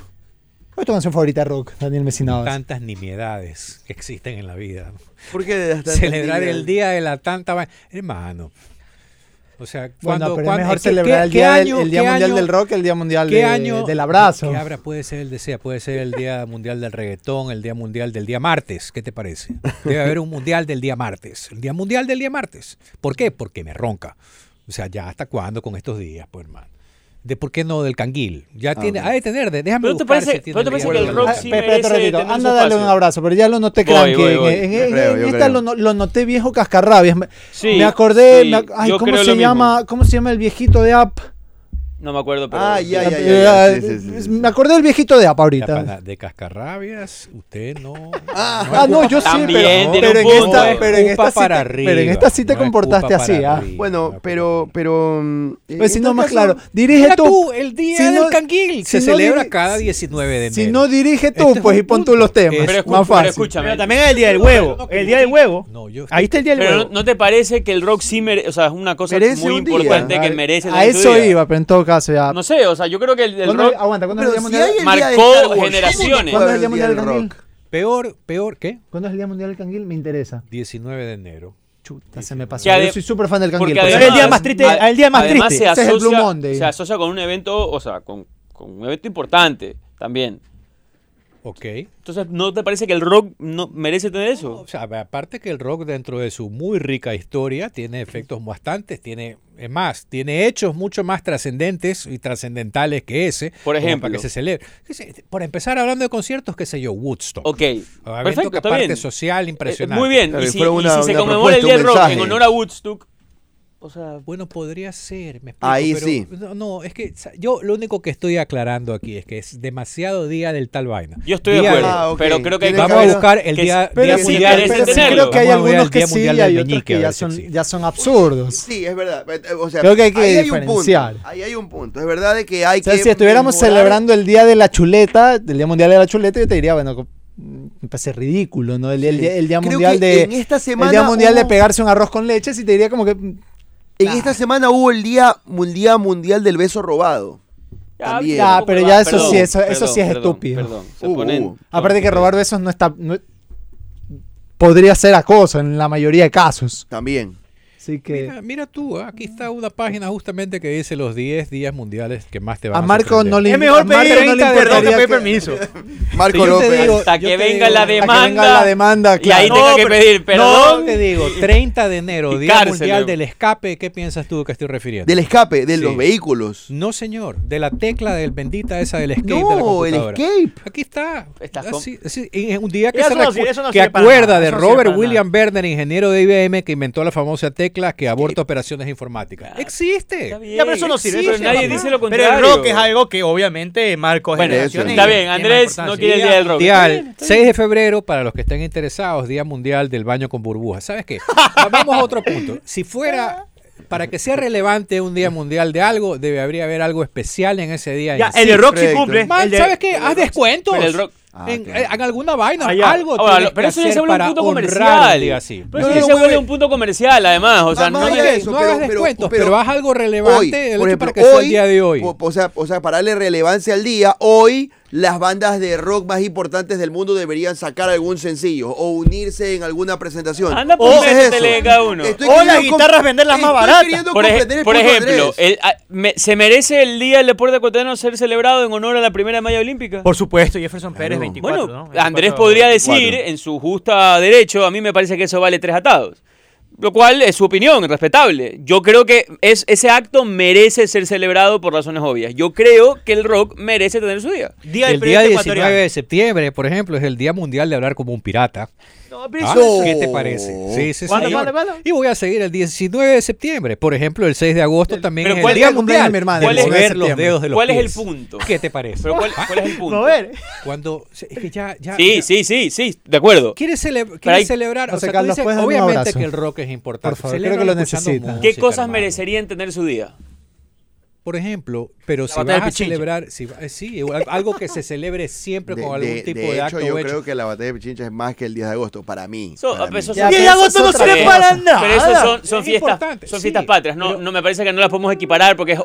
¿Cuál es tu canción favorita de rock, Daniel Mesinadas? tantas nimiedades que existen en la vida. Porque Celebrar el día de la tanta... Hermano. O sea, Bueno, cuando, pero es mejor ¿qué- celebrar qué- el qué Día, del- año- el día qué Mundial año- del Rock que el Día Mundial ¿Qué de- año del Abrazo. ¿Qué habrá? Puede ser el desea, puede ser el Día Mundial del Reggaetón, el Día Mundial del Día Martes. ¿Qué te parece? Debe haber un Mundial del Día Martes. El Día Mundial del Día Martes. ¿Por qué? Porque me ronca. O sea, ya hasta cuándo con estos días, pues hermano de por qué no del canguil. Ya ah, tiene, okay. de tener, déjame ¿Pero te parece, si ¿pero te parece que el rock sí merece ratito, tener anda a darle un abrazo, pero ya lo noté cranque. En, esta lo, lo, noté viejo cascarrabias. Me acordé, ay, ¿cómo se llama? ¿Cómo se llama el viejito de App? No me acuerdo, pero. Ah, ya, ya, ya. Me acordé del viejito de APA ahorita. De cascarrabias, usted no. Ah, no, ah, yo sí. Pero, pero, en esta, pero, en esta, sí, te comportaste así. Ah. Bueno, pero. pero eh, pues si no, más claro. Dirige tú. El día del canguil. Se, celebra cada 19 de enero. Si no dirige tú, pues y pon tú los temas. Más fácil. escúchame. También es el día del huevo. El día del huevo. no yo Ahí está el día del huevo. Pero no te parece que el rock sí. merece. O sea, es una cosa muy importante que merece. A eso iba, pero en todo caso acá sea. No sé, o sea, yo creo que el, el rock. Aguanta, ¿cuándo es el Día Mundial? Si marcó generaciones. ¿Cuándo es el Día Mundial del Canguil? Peor, peor, ¿qué? ¿Cuándo es el Día Mundial del Canguil? Me interesa. 19 de enero. Chuta, se me pasó. Yo soy súper fan del canguil. Además, es el día más triste. A, el día más triste. Se asocia, es el Blue Monday. Se asocia con un evento, o sea, con, con un evento importante también. Ok. Entonces, ¿no te parece que el rock no merece tener eso? O sea, aparte que el rock dentro de su muy rica historia tiene efectos bastantes, tiene es más, tiene hechos mucho más trascendentes y trascendentales que ese. Por ejemplo. Para que se celebre. Por empezar hablando de conciertos, qué sé yo, Woodstock. Ok. Perfecto, que está parte social eh, impresionante. Muy bien. Y si, se conmemora el Día del Rock en honor a Woodstock, o sea, bueno, podría ser, me explico, Ahí pero, sí. No, no, es que yo lo único que estoy aclarando aquí es que es demasiado día del tal vaina. Yo estoy de acuerdo, ah, pero creo que que vamos a buscar el día, día sí, mundial pero, pero sí creo que hay algunos que sí y hay otros que ya son, ya son absurdos. Sí, es verdad. Eh, eh, o sea, hay que ahí diferenciar. Hay ahí hay un punto. Es verdad de que hay o sea, si estuviéramos celebrando el día de la chuleta, el día mundial de la chuleta, yo te diría, bueno, me parece ridículo, ¿no? El, día mundial de. Esta. El día mundial de pegarse un arroz con leche, si te diría como que mm, en esta semana hubo el Día Mundial del Beso Robado. También. ya, pero ya eso sí, eso, perdón, sí es perdón, estúpido. Se uh, ponen, aparte que robar besos no está. Podría ser acoso en la mayoría de casos. También. Así que. Mira, mira tú, ¿ah? aquí está una página justamente que dice los 10 días mundiales que más te van a Marco a no le Es mejor pedir 30 no permiso. [laughs] Marco sí, López. Digo, hasta, que venga, digo, demanda, hasta que venga la demanda. Claro. Y ahí no, tenga que pedir perdón. No, te digo, 30 de enero, Día cárcel, Mundial del Escape. ¿Qué piensas tú que estoy refiriendo? Del escape, de sí. los vehículos. No, señor. De la tecla del bendita esa del escape. No, de la el escape. Aquí está. Así, ah, así, un día que, se no, que acuerda de Robert William Berner, ingeniero de IBM, que inventó la famosa tecla que aborta operaciones informáticas. Ah, Existe. Ya, pero eso no sirve. Nadie dice lo contrario. Pero el rock es algo que obviamente marcó generaciones. Está bien, Andrés no quiere el día del rock. Mundial, 6 de febrero, para los que estén interesados, Día Mundial del Baño con Burbujas. ¿Sabes qué? Vamos a otro punto. Si fuera para que sea relevante un día mundial de algo, debería haber algo especial en ese día. Ya, el rock sí cumple. ¿Sabes qué? Haz descuentos. El rock. Ah, eh, en, alguna vaina, ah, algo pero eso ya se vuelve un punto comercial. Pero eso ya se vuelve un punto comercial, además. No, hagas descuentos, pero, pero, haz algo relevante hoy, el ejemplo, hoy, día de hoy. O sea, para darle relevancia al día, hoy las bandas de rock más importantes del mundo deberían sacar algún sencillo o unirse en alguna presentación. Anda por es uno. O las guitarras venderlas más baratas. Por, ejemplo, ah, ¿se merece el Día del Deporte Ecuatoriano ser celebrado en honor a la primera Maya Olímpica? Por supuesto, Jefferson. Pérez, 24. Bueno, Andrés podría decir, en su justa derecho, a mí me parece que eso vale tres atados. Lo cual es su opinión, respetable. Yo creo que es, ese acto merece ser celebrado por razones obvias. Yo creo que el rock merece tener su día. día el día 19 de septiembre, por ejemplo, es el Día Mundial de Hablar como un Pirata. No, ah, ¿Qué te parece? Sí, sí, ¿Cuándo, ¿cuándo, cuándo? Y voy a seguir el 19 de septiembre. Por ejemplo, el 6 de agosto también es el Día Mundial mi hermana, es, los dedos de los ¿Cuál pies? es el punto? ¿Qué te parece? Pero cuál, ¿cuál, es el punto? [laughs] Mover. Cuando, es que ya, ya, sí, ya. sí, sí, sí, de acuerdo. ¿Quieres, ¿quieres celebrar? O sea, tú dices, obviamente que el rock es es importante. Por favor, creo que lo necesita. ¿Qué cosas merecerían tener su día? Por ejemplo, pero si vas a celebrar, si, eh, sí, algo que se celebre siempre con algún tipo de, de hecho, acto Yo creo que la batalla de Pichincha es más que el 10 de agosto, para mí. So, 10 de agosto no sirve para nada. Pero eso son, fiestas, son fiestas patrias. No, no me parece que no las podemos equiparar porque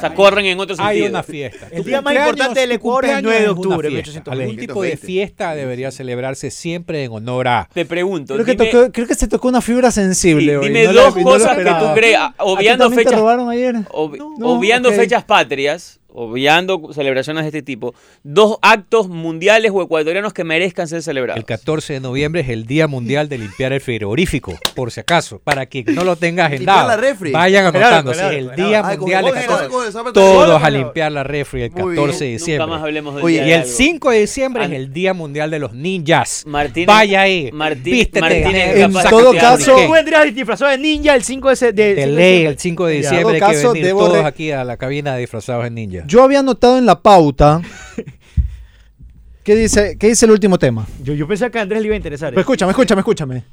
se corren en otro sentido. Hay una fiesta. El, día más importante del Ecuador es el 9 de octubre. Fiesta, 1820. Algún tipo de fiesta debería celebrarse siempre en honor a. Te pregunto. Creo, que, se tocó una fibra sensible. Dime dos cosas que tú creas, obviando fechas. Obviando fechas patrias baterías obviando celebraciones de este tipo, dos actos mundiales o ecuatorianos que merezcan ser celebrados. El 14 de noviembre es el Día Mundial de limpiar el frigorífico, por si acaso, para que no lo tenga agendado. la refri. Vayan Claro, anotando, claro, sí, el claro. Día Mundial con- 14 con el zapato- Todos Solo, a limpiar la refri el Muy 14 de diciembre. Nunca más hablemos de Oye, día Y de el algo. 5 de diciembre es el Día Mundial de los Ninjas. Martínez- Vaya ahí, Martín- vístete, Martínez gané, En capaz todo de caso- Tú vendrías disfrazado de ninja el 5 de, de, De 5 ley, el 5 de diciembre todo que venir debo todos aquí a la cabina disfrazados de ninja. Yo había anotado en la pauta. [laughs] ¿Qué dice, ¿Qué dice el último tema? Yo, yo pensé que a Andrés le iba a interesar. Pues escúchame, escúchame, escúchame.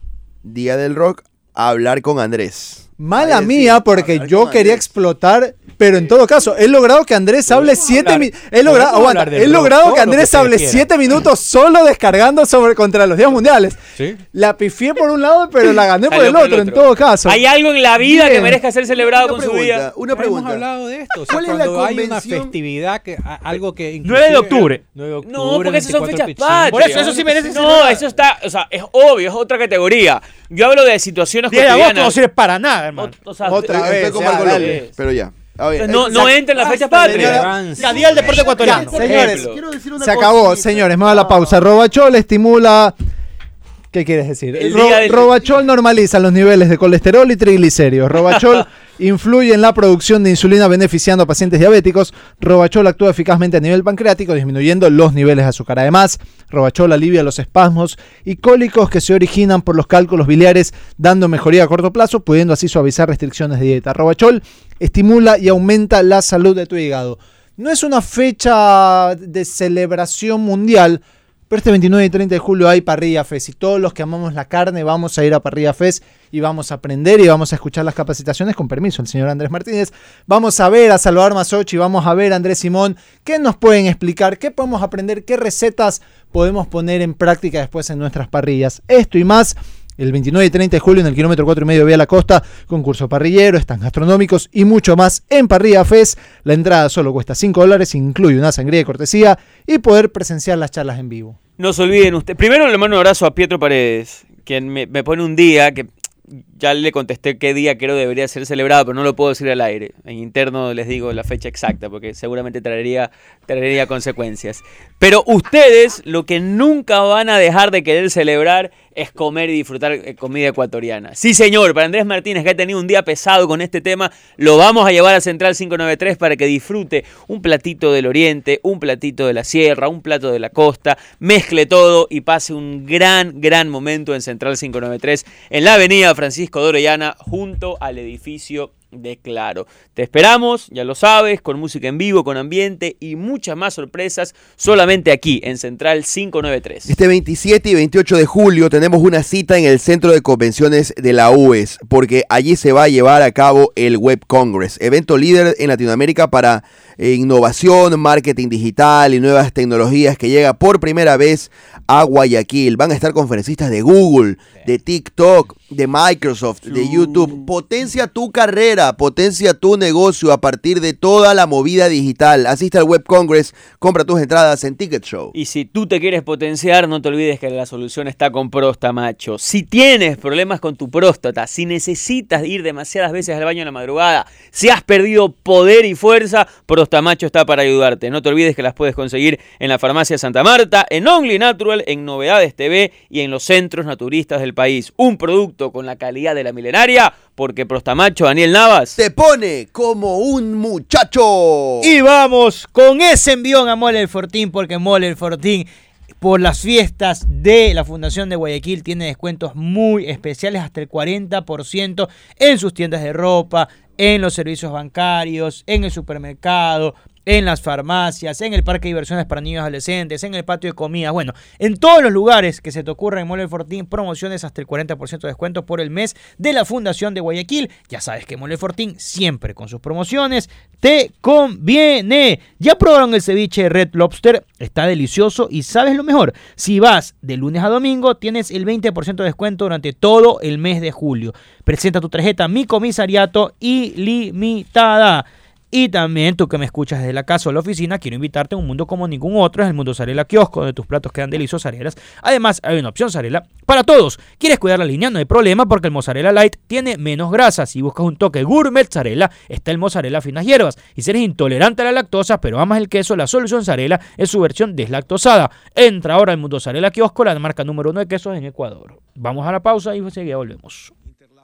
Día del Rock, hablar con Andrés. Mala Ahí sí, mía, porque yo quería Andrés. explotar, pero en todo caso, he logrado que Andrés hable siete minutos. He logrado, aguanta, he logrado que Andrés hable quieran. siete minutos [laughs] solo descargando sobre contra los días mundiales. ¿Sí? La pifié por un lado, pero la gané por el otro, en todo caso. ¿Hay algo en la vida que merezca ser celebrado Una con su pregunta, día? una Hemos pregunta. hablado de esto. O sea, ¿Cuál es la cuando hay una convención? festividad, que, algo que... 9 de octubre. 9 de octubre, No, porque esas son 24 fechas patrias. Por eso, eso sí merece No, eso está, o sea, es obvio, es otra categoría. Yo hablo de situaciones 10 de agosto no cotidianas. sirve para nada, hermano. O- o sea, Otra Estoy- vez, estoy con ya, Marco. López, pero ya. A ver, no, no entra en la fecha patria. Ya, día del deporte ecuatoriano. Señores, quiero decir una Se acabó, cosita. señores, me va la pausa. Robachol estimula. ¿Qué quieres decir? Ro- del- Robachol [laughs] normaliza los niveles de colesterol y triglicéridos. Robachol [laughs] influye en la producción de insulina beneficiando a pacientes diabéticos. Robachol actúa eficazmente a nivel pancreático disminuyendo los niveles de azúcar. Además, Robachol alivia los espasmos y cólicos que se originan por los cálculos biliares, dando mejoría a corto plazo, pudiendo así suavizar restricciones de dieta. Robachol estimula y aumenta la salud de tu hígado. No es una fecha de celebración mundial, pero este 29 y 30 de julio hay Parrilla Fest. Y todos los que amamos la carne vamos a ir a Parrilla Fest y vamos a aprender y vamos a escuchar las capacitaciones. Con permiso el señor Andrés Martínez. Vamos a ver a Salvador Masochi, vamos a ver a Andrés Simón, qué nos pueden explicar, qué podemos aprender, qué recetas podemos poner en práctica después en nuestras parrillas. Esto y más el 29 y 30 de julio en el kilómetro 4 y medio Vía La Costa, concurso parrillero, stands gastronómicos y mucho más en Parrilla Fest. La entrada solo cuesta 5 dólares, incluye una sangría de cortesía y poder presenciar las charlas en vivo. No se olviden ustedes. Primero le mando un abrazo a Pietro Paredes, quien me pone un día que ya le contesté qué día creo debería ser celebrado, pero no lo puedo decir al aire. En interno les digo la fecha exacta, porque seguramente traería, traería consecuencias. Pero ustedes lo que nunca van a dejar de querer celebrar es comer y disfrutar eh, comida ecuatoriana. Sí, señor, para Andrés Martínez, que ha tenido un día pesado con este tema, lo vamos a llevar a Central 593 para que disfrute un platito del oriente, un platito de la sierra, un plato de la costa, mezcle todo y pase un gran, gran momento en Central 593 en la avenida Francisco de Orellana junto al edificio de Claro. Te esperamos, ya lo sabes, con música en vivo, con ambiente y muchas más sorpresas solamente aquí en Central 593. Este 27 y 28 de julio tenemos una cita en el Centro de Convenciones de la UES, porque allí se va a llevar a cabo el Web Congress, evento líder en Latinoamérica para eh, innovación, marketing digital y nuevas tecnologías que llega por primera vez a Guayaquil. Van a estar conferencistas de Google, de TikTok, de Microsoft, de YouTube. Potencia tu carrera, potencia tu negocio a partir de toda la movida digital. Asiste al Web Congress, compra tus entradas en Ticket Show. Y si tú te quieres potenciar, no te olvides que la solución está con Prostamacho. Si tienes problemas con tu próstata, si necesitas ir demasiadas veces al baño en la madrugada, si has perdido poder y fuerza, Prostamacho está para ayudarte. No te olvides que las puedes conseguir en la farmacia Santa Marta, en Only Natural, en Novedades TV y en los centros naturistas del país. Un producto con la calidad de la milenaria, porque Prostamacho, Daniel Navas. te pone como un muchacho. Y vamos con ese envión a Mole el Fortín, porque Mole el Fortín, por las fiestas de la Fundación de Guayaquil, tiene descuentos muy especiales, hasta el 40% en sus tiendas de ropa, en los servicios bancarios, en el supermercado, en las farmacias, en el parque de diversiones para niños adolescentes, en el patio de comida, bueno, en todos los lugares que se te ocurra en Mole Fortín, promociones hasta el 40% de descuento por el mes de la Fundación de Guayaquil. Ya sabes que Mole Fortín siempre con sus promociones te conviene. Ya probaron el ceviche Red Lobster, está delicioso y sabes lo mejor, si vas de lunes a domingo tienes el 20% de descuento durante todo el mes de julio. Presenta tu tarjeta Mi Comisariato ilimitada. Y también tú que me escuchas desde la casa o la oficina, quiero invitarte a un mundo como ningún otro, es el Mundo Zarela Kiosco, donde tus platos quedan deliciosos arelas. Además, hay una opción Zarela para todos. ¿Quieres cuidar la línea? No hay problema porque el mozzarella light tiene menos grasa. Si buscas un toque gourmet Zarela, está el mozzarella finas hierbas. Y si eres intolerante a la lactosa, pero amas el queso, la solución Zarela es su versión deslactosada. Entra ahora al Mundo Zarela Kiosco, la marca número uno de quesos en Ecuador. Vamos a la pausa y enseguida volvemos.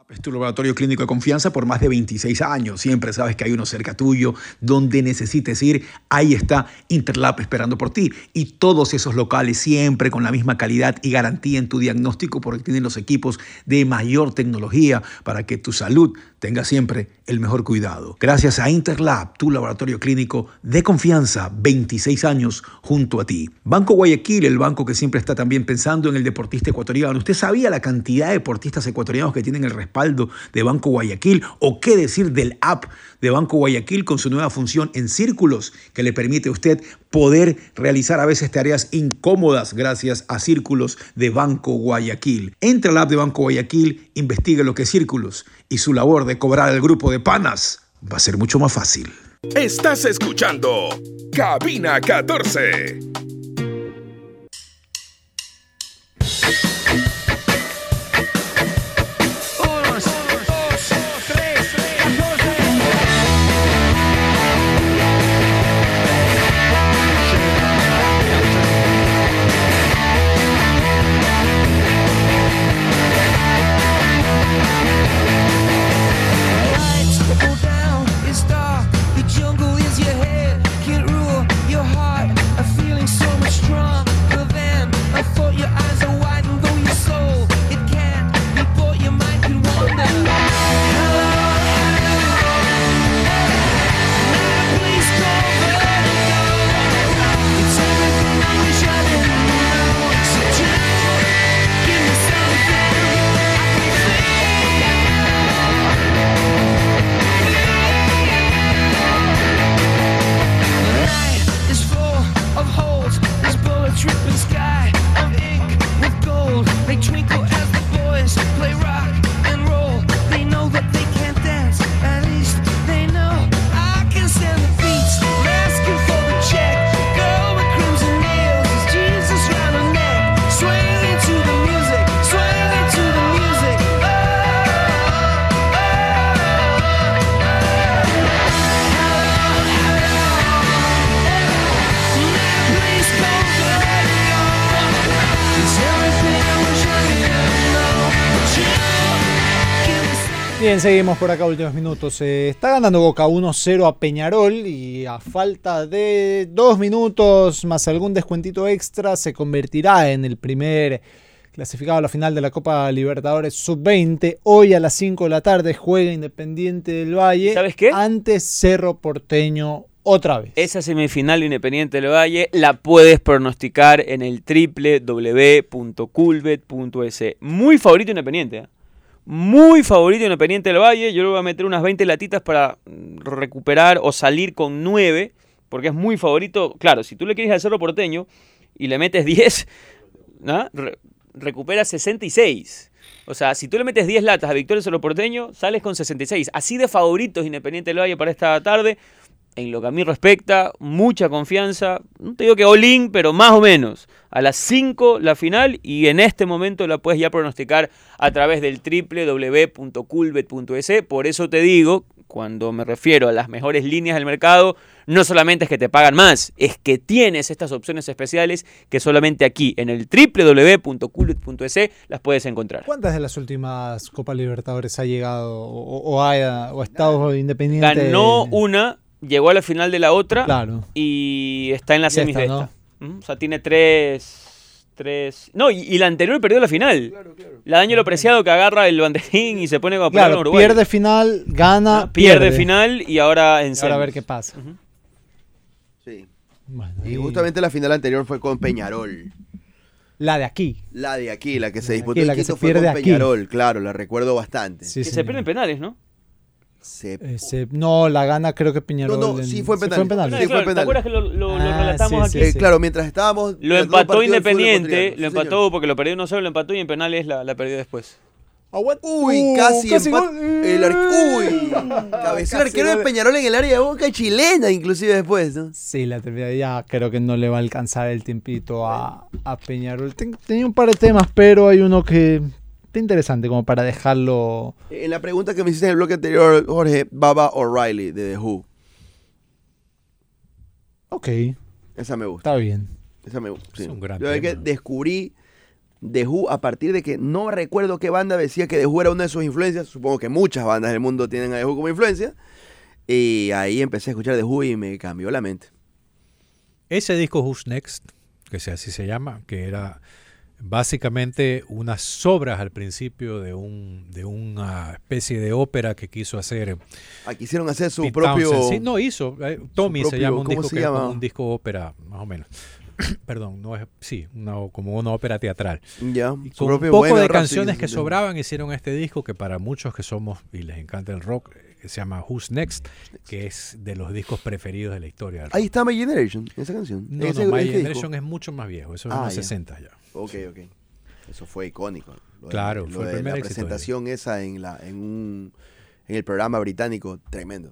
Es tu laboratorio clínico de confianza por más de 26 años. Siempre sabes que hay uno cerca tuyo. Donde necesites ir, ahí está Interlab esperando por ti. Y todos esos locales siempre con la misma calidad y garantía en tu diagnóstico porque tienen los equipos de mayor tecnología para que tu salud tenga siempre el mejor cuidado. Gracias a Interlab, tu laboratorio clínico de confianza, 26 años junto a ti. Banco Guayaquil, el banco que siempre está también pensando en el deportista ecuatoriano. ¿Usted sabía la cantidad de deportistas ecuatorianos que tienen el respaldo de Banco Guayaquil? ¿O qué decir del app de Banco Guayaquil con su nueva función en círculos que le permite a usted poder realizar a veces tareas incómodas gracias a círculos de Banco Guayaquil? Entra al app de Banco Guayaquil, investigue lo que es círculos y su labor de cobrar al grupo de panas va a ser mucho más fácil. Estás escuchando Cabina 14. Bien, seguimos por acá últimos minutos. Eh, está ganando Boca 1-0 a Peñarol y a falta de dos minutos más algún descuentito extra se convertirá en el primer clasificado a la final de la Copa Libertadores Sub-20. Hoy a las 5 de la tarde juega Independiente del Valle. ¿Sabes qué? Antes Cerro Porteño otra vez. Esa semifinal de Independiente del Valle la puedes pronosticar en el www.culbet.es. Muy favorito Independiente. ¿eh? Muy favorito Independiente del Valle. Yo le voy a meter unas 20 latitas para recuperar o salir con 9. Porque es muy favorito. Claro, si tú le quieres al Cerro Porteño y le metes 10, ¿no? Re- recupera 66. O sea, si tú le metes 10 latas a Victoria Cerro Porteño, sales con 66. Así de favoritos Independiente del Valle para esta tarde. En lo que a mí respecta, mucha confianza. No te digo que all-in, pero más o menos. A las 5 la final y en este momento la puedes ya pronosticar a través del www.culbet.es. Por eso te digo, cuando me refiero a las mejores líneas del mercado, no solamente es que te pagan más, es que tienes estas opciones especiales que solamente aquí en el www.culbet.es las puedes encontrar. ¿Cuántas de las últimas Copas Libertadores ha llegado o, o ha, o ha estado Independiente? Ganó una, llegó a la final de la otra Claro. y está en la de ¿no? O sea, tiene tres. tres... No, y, y la anterior perdió la final. La daño lo preciado que agarra el banderín y se pone como Claro, Uruguay. pierde final, gana, Ah, pierde final y ahora en Ahora a ver qué pasa. Sí. Bueno, Y justamente la final anterior fue con Peñarol. La de aquí. La de aquí, la que se disputó aquí, la que se fue pierde con aquí. Peñarol, claro, la recuerdo bastante. Sí, Que se pierden penales, ¿no? Se- Ese- no, la gana creo que Peñarol. No, no, en- sí fue en penales. Penales, Sí, fue claro, ¿Te penal. acuerdas que lo, lo- lo Ah, relatamos sí, aquí? Eh, sí. Claro, mientras estábamos. Lo empató Independiente, lo Sí, empató señor. porque lo perdió 1-0, lo empató y en penales la, la perdió después. Uy, Uh, casi, casi empat- gol. el ar- Uy, Casi arquero de. Peñarol en el área de Boca chilena, inclusive después, ¿no? Sí, la termina ya creo que no le va a alcanzar el tiempito a, a Peñarol. Ten- tenía un par de temas, pero hay uno que está interesante como para dejarlo. En la pregunta que me hiciste en el bloque anterior, Jorge, Baba O'Reilly de The Who. Ok, Esa me gusta. está bien. Esa me gusta. Es un gran Yo es que descubrí The Who a partir de que no recuerdo qué banda decía que The Who era una de sus influencias. Supongo que muchas bandas del mundo tienen a The Who como influencia. Y ahí empecé a escuchar The Who y me cambió la mente. Ese disco Who's Next, que sea así se llama, que era básicamente unas sobras al principio de un de una especie de ópera que quiso hacer Ah, quisieron hacer su Pete propio. Townsend. Sí, no hizo. eh, Tommy se llama un ¿cómo disco que es llama? como un disco ópera, más o menos. [coughs] Perdón, no es, sí, una- como una ópera teatral. Ya, Y con un poco de canciones que sobraban hicieron este disco que para muchos que somos y les encanta el rock, que se llama Who's Next, que es de los discos preferidos de la historia del rock. Ahí está My Generation, esa canción. No, My disco. Generation es mucho más viejo, eso es Ah, unos ya. 60 ya. Ok, ok. Eso fue icónico. Lo de- Claro, lo fue el de primer la éxito de presentación esa en, la, en, un, en el programa británico, tremendo.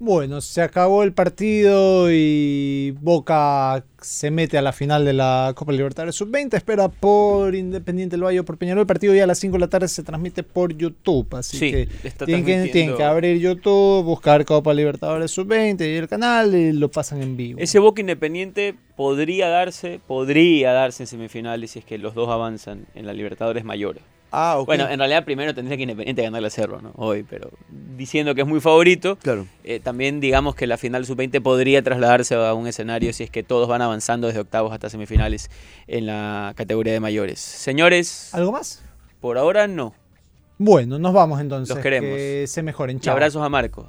Bueno, se acabó el partido y Boca se mete a la final de la Copa Libertadores Sub-20. Espera por Independiente del Valle o por Peñarol. El partido ya a las 5 de la tarde se transmite por YouTube. Así Sí, que tienen que abrir YouTube, buscar Copa Libertadores Sub-20 y el canal y lo pasan en vivo. Ese Boca Independiente podría darse, podría darse en semifinales si es que los dos avanzan en la Libertadores mayores. Ah. Bueno, en realidad primero tendría que Independiente ganarle a Cerro, ¿no? Hoy, pero diciendo que es muy favorito, Claro. eh, también digamos que la final sub-20 podría trasladarse a un escenario si es que todos van avanzando desde octavos hasta semifinales en la categoría de mayores. Señores, ¿Algo más? por ahora no. Bueno, nos vamos entonces. Los queremos. Que se mejoren. Y Chao. abrazos a Marco.